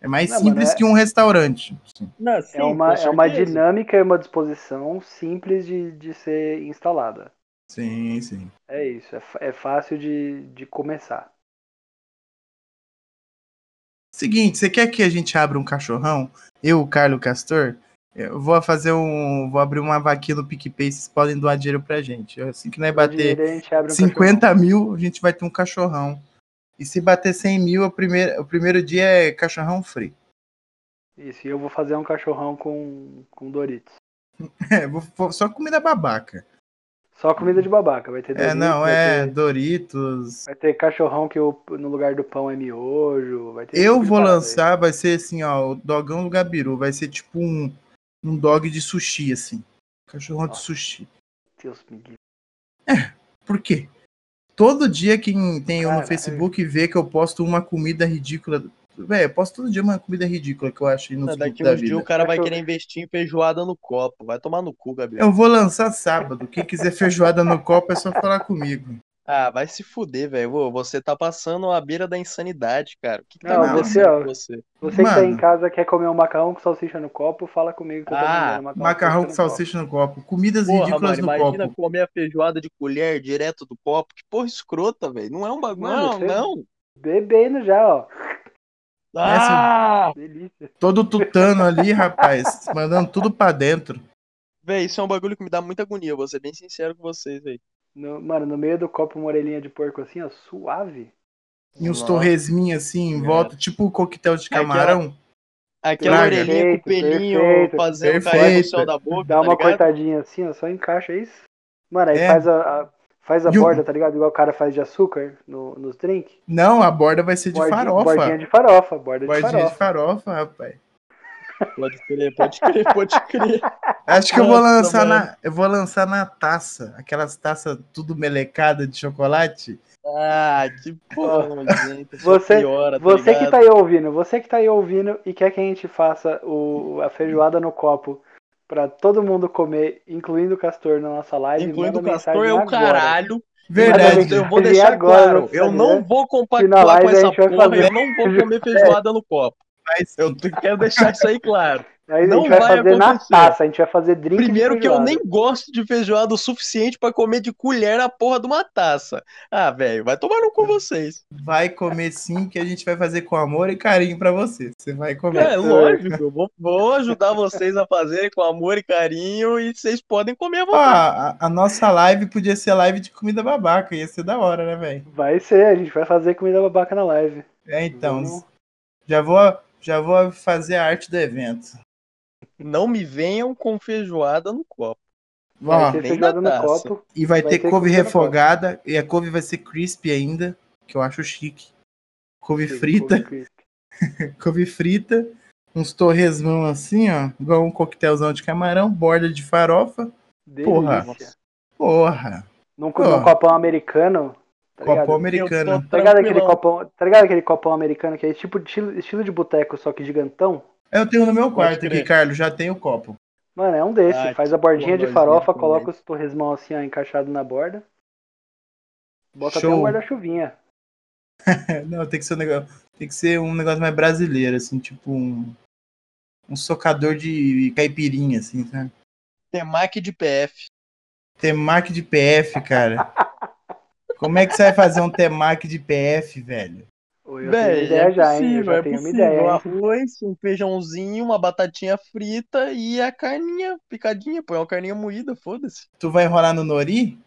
É mais Não, mano, simples é- que um restaurante. Não, sim, é uma, é uma dinâmica e uma disposição simples de, de ser instalada. sim, sim. É isso, é, é fácil de, de começar. Seguinte, você quer que a gente abra um cachorrão? Eu, o Carlos Castor, eu vou fazer um. Vou abrir uma vaquinha no PicPay, vocês podem doar dinheiro pra gente. Assim que nós bater dinheiro um 50 mil, a gente vai ter um cachorrão. E se bater 100 mil, a primeira, o primeiro dia é cachorrão free. cachorrão. Isso, e eu vou fazer um cachorrão com, com Doritos. É, vou- vou- só comida babaca. Só comida de babaca. Vai ter É, Doritos, não, vai é ter- Doritos. Vai ter cachorrão que o- no lugar do pão é miojo. Vai ter Eu tipo vou parada aí. lançar, vai ser assim, ó, o dogão do Gabiru, vai ser tipo um, um dog de sushi, assim. Cachorrão de sushi. Deus me livre. Por quê? Todo dia quem tem eu no Caralho. Facebook vê que eu posto uma comida ridícula. Véi, eu posto todo dia uma comida ridícula que eu acho inútil Daqui dias vida. o cara vai Cachorro- querer investir em feijoada no copo. Vai tomar no cu, Gabriel. Eu vou lançar sábado. Quem quiser feijoada no copo é só falar comigo. Ah, vai se fuder, velho. Você tá passando à beira da insanidade, cara. O que, que tá Não, acontecendo você, ó, com você? Você que tá Mano. em casa quer comer um macarrão com salsicha no copo, fala comigo que eu tô Ah, vendendo macarrão, Macarrão com salsicha no copo. Comidas Porra, ridículas mano, no imagina copo. comer a feijoada de colher direto do copo. Que porra escrota, velho. Não é um bagulho. Mano, Não, você- não. Bebendo já, ó. Ah! Delícia. Todo tutano ali, rapaz. Mandando tudo pra dentro. Véi, isso é um bagulho que me dá muita agonia. Vou ser bem sincero com vocês aí. No- mano, no meio do copo uma orelhinha de porco assim, ó, suave. E uns torresminhos assim em É. volta, tipo coquetel de Aquela- camarão. Aquela Traga. orelhinha com o Perfeito, pelinho perfeito, fazendo no perfeito. céu da boca, Dá tá uma ligado? cortadinha assim, ó, só encaixa isso. Mano, aí É. faz a, a- faz a E o- borda, tá ligado? Igual o cara faz de açúcar no, nos drink. Não, a borda vai ser de Bordinha- farofa. Bordinha de farofa, borda de Bordinha farofa. de farofa, rapaz. Pode crer, pode crer, pode crer. Acho que eu vou lançar na, eu vou lançar na taça, aquelas taças tudo melecada de chocolate. Ah, que porra só Você- piora, tá Você que tá aí ouvindo, você que tá aí ouvindo e quer que a gente faça o, a feijoada no copo pra todo mundo comer, incluindo o Castor na nossa live, Incluindo o Castor é o caralho. Verdade. Eu vou deixar agora, claro, eu não vou compactuar com essa gente porra, eu não vou comer feijoada no copo. Mas Eu quero deixar isso aí claro. Aí Não a gente vai, vai fazer na acontecer. taça, a gente vai fazer drink Primeiro de que eu nem gosto de feijoada o suficiente pra comer de colher a porra de uma taça. Ah, velho, vai tomar no cu vocês. vai comer sim, que a gente vai fazer com amor e carinho pra você. Você vai comer. É lógico, eu vou, vou ajudar vocês a fazerem com amor e carinho e vocês podem comer à Ó, vontade. a, a nossa live podia ser live de comida babaca, ia ser da hora, né, velho? Vai ser, a gente vai fazer comida babaca na live. É, então, Vamos. já vou, já vou fazer a arte do evento. Não me venham com feijoada no copo. Vai ter feijoada no taça. copo. e vai, vai ter ter couve refogada, e a couve vai ser crispy ainda, que eu acho chique. Couve frita, Couve couve frita, uns torresmão assim, ó, igual um coquetelzão de camarão, borda de farofa. Porra. Delícia. Porra, Num, Pô. num copão americano. Tá ligado? copão americano. Tá ligado, aquele copão, tá ligado aquele copão americano que é tipo de estilo, estilo de boteco, só que gigantão? Eu tenho no meu quarto aqui. Carlos, já tenho o copo. Mano, é um desse. Faz a bordinha de farofa, coloca os torresmão assim, ó, encaixado na borda. Bota Show. até um guarda-chuvinha. Não, tem que ser um negócio, tem que ser um negócio mais brasileiro, assim, tipo um, um socador de caipirinha, assim, sabe? Temaki de PF. Temaki de PF, cara. Como é que você vai fazer um temaki de PF, velho? Véi, ideia é já, hein? Eu possível, já é tenho uma possível. ideia, hein? Arroz, um feijãozinho, uma batatinha frita e a carninha picadinha. Põe uma carninha moída, foda-se. Tu vai enrolar no nori?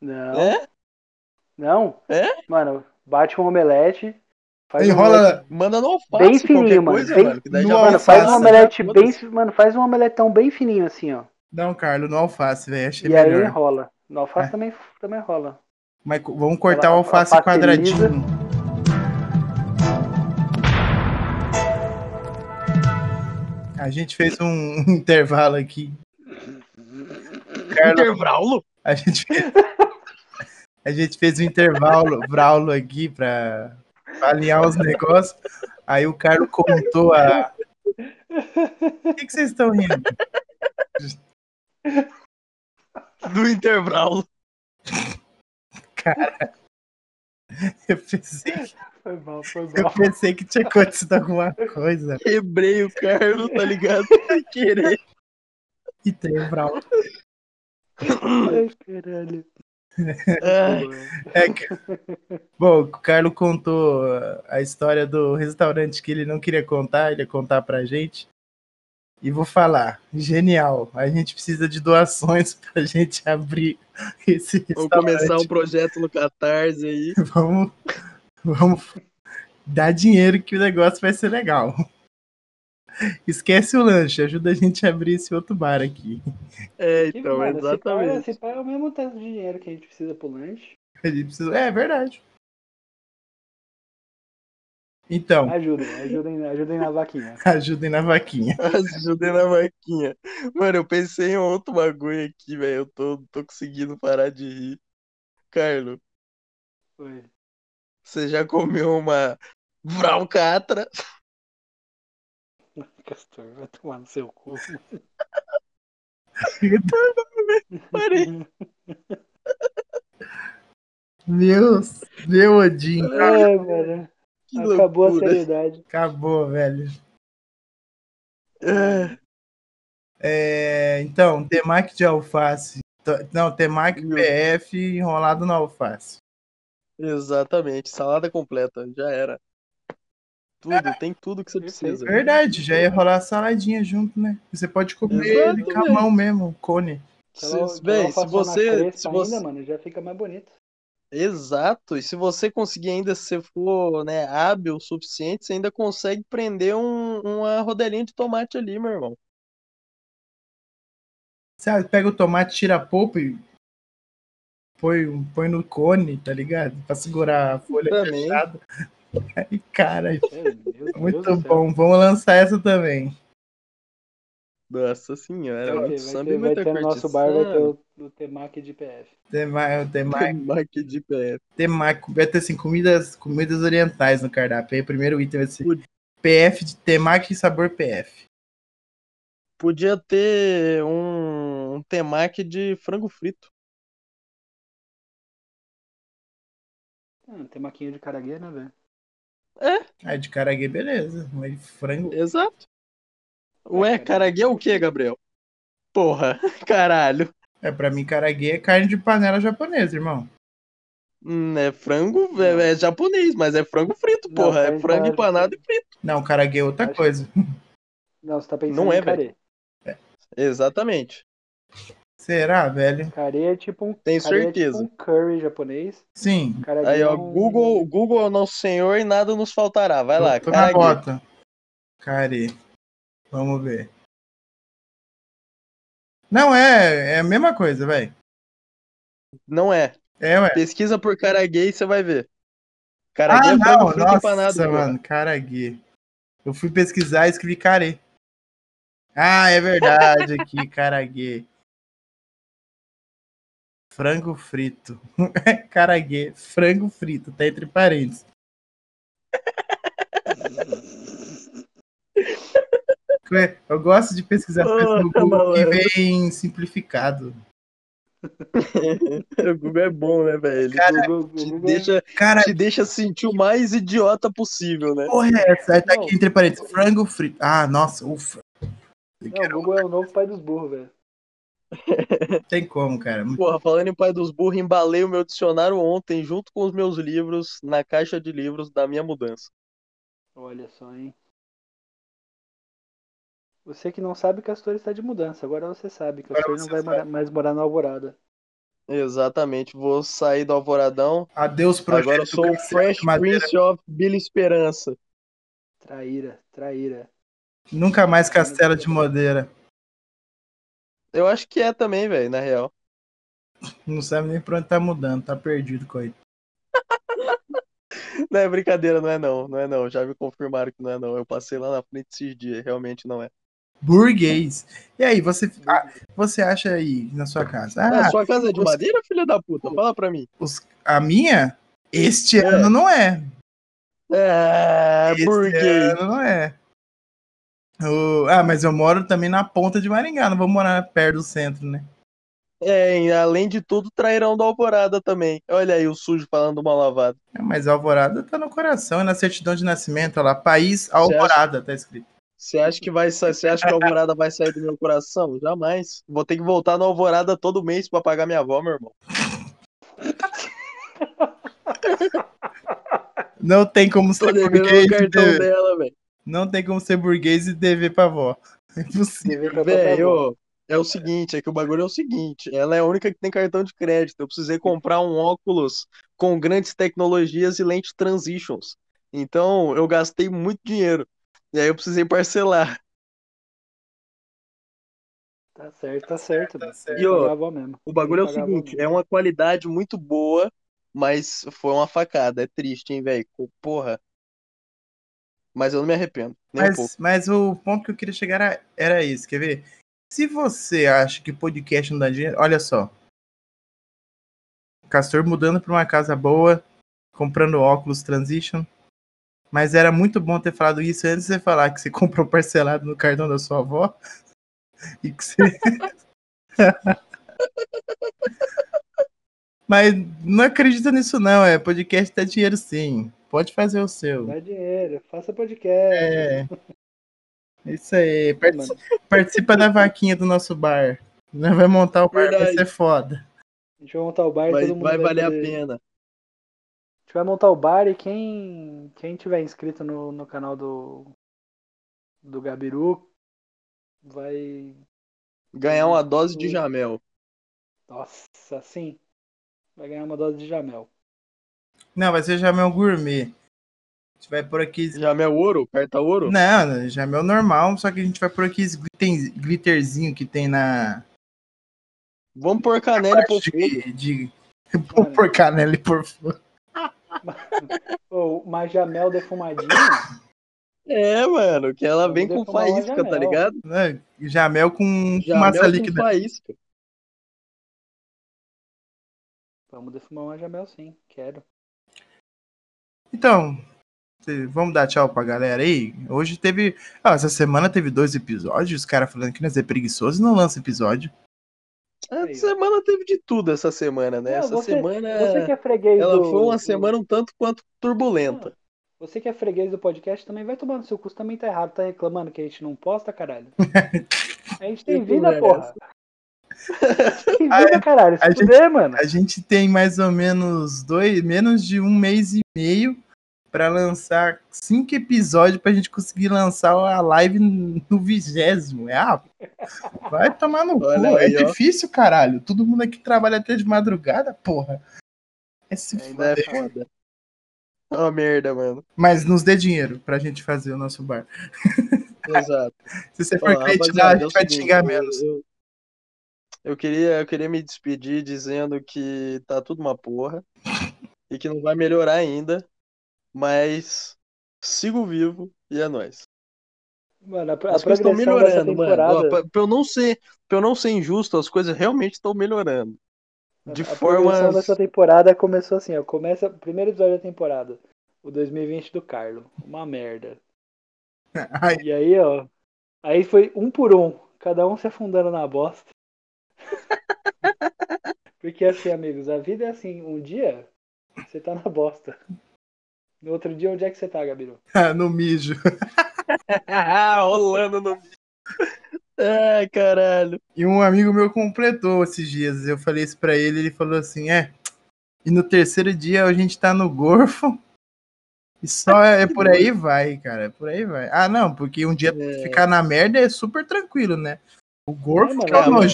Não, É? não. É? Mano, bate um omelete. Faz um Enrola omelete Manda no alface, Bem qualquer fininho, mano, coisa, bem- mano. Que daí no já Mano, vai faz alface, um assar, omelete né? bem. Mano, faz um omeletão bem fininho assim, ó. Não, Carlos, no alface, velho. Achei E aí melhor. enrola. No alface É. também, também rola. Mas vamos cortar Ela- o alface quadradinho. A gente fez um intervalo aqui. Carlos, Intervalo? a gente fez, a gente fez um intervalo, Braulo aqui pra, pra alinhar os negócios. Aí o Carlos contou a. O que, que vocês estão rindo? Do intervalo. Eu pensei, que- Foi mal, foi eu mal. pensei que tinha acontecido alguma coisa. Quebrei o Carlos, tá ligado? Sem querer. Intervalo. Ai, caralho. Ai, É que- Bom, o Carlos contou a história do restaurante que ele não queria contar, ele ia contar pra gente. E vou falar, genial. A gente precisa de doações pra gente abrir esse Vamos começar um projeto no Catarse aí. Vamos, vamos dar dinheiro que o negócio vai ser legal. Esquece o lanche, ajuda a gente a abrir esse outro bar aqui. É, então, pá, exatamente. esse pá é o mesmo tanto de dinheiro que a gente precisa pro lanche. A gente precisa... É verdade. Então, Ajudem, ajudem, ajudem na vaquinha. ajudem na vaquinha. Ajudei na vaquinha. Mano, eu pensei em outro bagulho aqui, velho. Eu tô, tô conseguindo parar de rir. Carlos, Foi. você já comeu uma Vralcatra? Castor, vai tomar no seu cu. Parei. Meu, meu Odin, Ai, mano. Que Acabou a seriedade. acabou, velho. É, É, então, temaki de alface. Não, temaki Meu. PF enrolado na alface. exatamente. Salada completa. Já era. Tudo, tem tudo que você precisa. Verdade, já ia rolar a saladinha junto, né? Você pode comer ele com a mão mesmo, cone. Se, véi, se você, se você, ainda, mano, já fica mais bonito. Exato, e se você conseguir ainda, se você for, né, hábil o suficiente, você ainda consegue prender um- uma rodelinha de tomate ali, meu irmão. Sabe, pega o tomate, tira a polpa e põe, põe no cone, tá ligado? Pra segurar a folha Também. fechada. Aí, cara, meu Deus muito céu. bom. Vamos lançar essa também. Nossa senhora, Vai ter, vai ter, e vai ter no nosso bar, vai ter o, o temaki de PF. Temaki, temaki, Temaki de pé. temaki, vai ter assim, comidas, comidas orientais no cardápio. Aí o primeiro item vai ser. PF de temaki sabor PF. Podia ter um, um temaki de frango frito. Ah, temaquinho de caraguê, né, velho? Ah, de caraguê, beleza. Mas frango. Exato. Ué, caraguê é o que, Gabriel? Porra, caralho. É, pra mim, caraguê é carne de panela japonesa, irmão. Hum, É frango, é, é japonês, mas é frango frito, Não, porra. carne É de frango panela empanado e frito. Não, caraguê é outra Acho- coisa. Não, você tá pensando Não é, em carê. Exatamente. Será, velho? Carê é tipo um, Tenho carê certeza. É tipo um curry japonês. Sim. Caraguê Aí, é ó, um- Google, Google é o nosso senhor e nada nos faltará. Vai lá, Tô na caraguê. bota. Carê. Vamos ver. Não, é, é a mesma coisa, velho. Não é. É, ué. Pesquisa por caraguê e você vai ver. Caraguê Ah, é frango não, nossa, empanado, mano, caraguê. Eu fui pesquisar e escrevi carê. Ah, é verdade aqui, caraguê. Frango frito. caraguê, frango frito, tá entre parênteses. Eu gosto de pesquisar Oh, coisas no Google que malandro. vem simplificado. o Google é bom, né, velho? Cara, Google- o Te Google- deixa, Cara, te deixa sentir o mais idiota possível, né? porra é essa? Aí tá aqui entre parênteses, frango frito. Ah, nossa, ufa. Não, o Google é o novo pai dos burros, velho. Tem como, cara. Porra, falando em pai dos burros, embalei o meu dicionário ontem junto com os meus livros na caixa de livros da minha mudança. Olha só, hein? Você que não sabe, Castor está de mudança. Agora você sabe. Castor não você vai morar- mais morar na Alvorada. Exatamente, vou sair do Alvoradão. Adeus, projeto. Agora eu sou o Castelo Fresh Madeira. Prince of Billy Esperança. Traíra, traíra. Nunca mais Castelo de Madeira. Eu acho que é também, velho, na real. Não sabe nem pra onde tá mudando, tá perdido, coitado. Não é brincadeira, não é não, não é não. Já me confirmaram que não é não. Eu passei lá na frente esses dias, realmente não é. Burguês. E aí, você, ah, você acha aí na sua casa? Ah, Ah, sua casa é de os- madeira, filha da puta? Fala pra mim. os- a minha? Este É. ano não é. É, Este burguês. ano não é. Ah, mas eu moro também na ponta de Maringá, não vou morar perto do centro, né? É, além de tudo, trairão da Alvorada também. Olha aí o sujo falando mal lavado. É, mas Alvorada tá no coração, é na certidão de nascimento, olha lá, País Alvorada, tá escrito. Você acha que vai você acha que a Alvorada vai sair do meu coração? Jamais. Vou ter que voltar na Alvorada todo mês pra pagar minha avó, meu irmão. Não tem como ser burguês o e cartão dever. dela, velho. Não tem como ser burguês e dever pra avó. É impossível. Velho, é o seguinte, é que o bagulho é o seguinte, ela é a única que tem cartão de crédito. Eu precisei comprar um óculos com grandes tecnologias e lente transitions. Então, eu gastei muito dinheiro. E aí eu precisei parcelar. Tá certo, tá certo. Tá certo. E, ó. O bagulho é o seguinte, mesmo. é uma qualidade muito boa, mas foi uma facada. É triste, hein, velho? Porra. Mas eu não me arrependo, nem um pouco. Mas, mas o ponto que eu queria chegar era, era isso, quer ver? Se você acha que podcast não dá dinheiro, olha só. Castor mudando pra uma casa boa, comprando óculos Transition. Mas era muito bom ter falado isso antes de você falar que você comprou parcelado no cartão da sua avó. E que você. Mas não acredita nisso, não. É podcast dá dinheiro sim. Pode fazer o seu. Dá dinheiro, faça podcast. É. Isso aí. Partici- Mano, Participa da vaquinha do nosso bar. Nós vai montar o bar, vai Verdade. ser foda. a gente vai montar o bar e Vai, todo mundo vai valer a pena. A gente vai montar o bar e quem, quem tiver inscrito no, no canal do, do Gabiru vai. Ganhar uma dose de. Jamel. Nossa, sim. Vai ganhar uma dose de Jamel. Não, vai ser Jamel Gourmet. A gente vai por aqui. Jamel ouro? Carta ouro? Não, Jamel normal, só que a gente vai por aqui esse glitter- glitterzinho que tem na. Vamos pôr canela e fogo. de, de... Vou por canela e por fogo. Ô, uma Jamel defumadinha. É, mano, que ela Vamos vem com faísca, tá ligado? né? Jamel com Jamel fumaça com líquida. faísca. Vamos defumar uma Jamel sim, quero. Então, vamos dar tchau pra galera aí. Hoje teve. Ah, essa semana teve dois episódios. Os caras falando que nós é preguiçoso e não lança episódio. A Aí, ó. semana teve de tudo essa semana, né? Não, essa você- semana Você que é freguês ela do, foi uma do- semana um tanto quanto turbulenta. Você que é freguês do podcast também vai tomar no seu curso, também tá errado, tá reclamando que a gente não posta, caralho. A gente tem vida, porra. Tem vida, caralho. Se a gente- mano. A gente tem mais ou menos dois, menos de um mês e meio pra lançar cinco episódios pra gente conseguir lançar a live no vigésimo. É, ah, vai tomar no Olha cu. aí, é ó. difícil, caralho. Todo mundo aqui trabalha até de madrugada, porra. É se Ainda é foda. É uma merda, mano. Mas nos dê dinheiro pra gente fazer o nosso bar. Exato. Se você for crente lá, a é gente vai te xingar menos. Eu, eu queria, eu queria me despedir dizendo que tá tudo uma porra e que não vai melhorar ainda, mas sigo vivo e é nóis. Mano, a, a As coisas estão melhorando, mano. Pra, pra eu não ser, pra eu não ser injusto, as coisas realmente estão melhorando. De a progressão formas. dessa temporada começou assim, ó. Começa o primeiro episódio da temporada. O 2020 do Carlo. Uma merda. Ai, E aí, ó. Aí foi um por um. Cada um se afundando na bosta. Porque assim, amigos, a vida é assim. Um dia você tá na bosta. No outro dia, onde é que você tá, Gabiru? no mijo. Rolando no. Ai, caralho. E um amigo meu completou esses dias. Eu falei isso pra ele, ele falou assim: é. E no terceiro dia a gente tá no gorfo. E só é por aí vai, cara. é Por aí vai. Ah, não, porque um dia É. ficar na merda é super tranquilo, né? O gorfo É, que é o é, mano.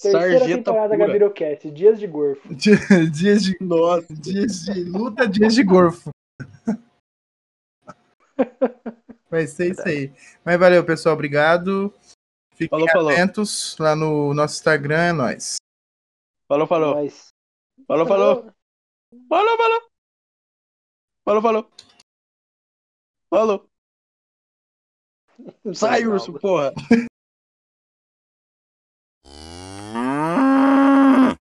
Terceira Sarjeta temporada pura. Gabirocast. Dias de gorfo. Dias de, Nossa. dias de luta, dias de gorfo. Vai ser isso aí. Mas valeu, pessoal. Obrigado. Fiquem Falou, falou. atentos lá no nosso Instagram, é nóis. Falou, falou. Falou, falou. Falou, falou. Falou, falou. Falou. Sai, urso, porra.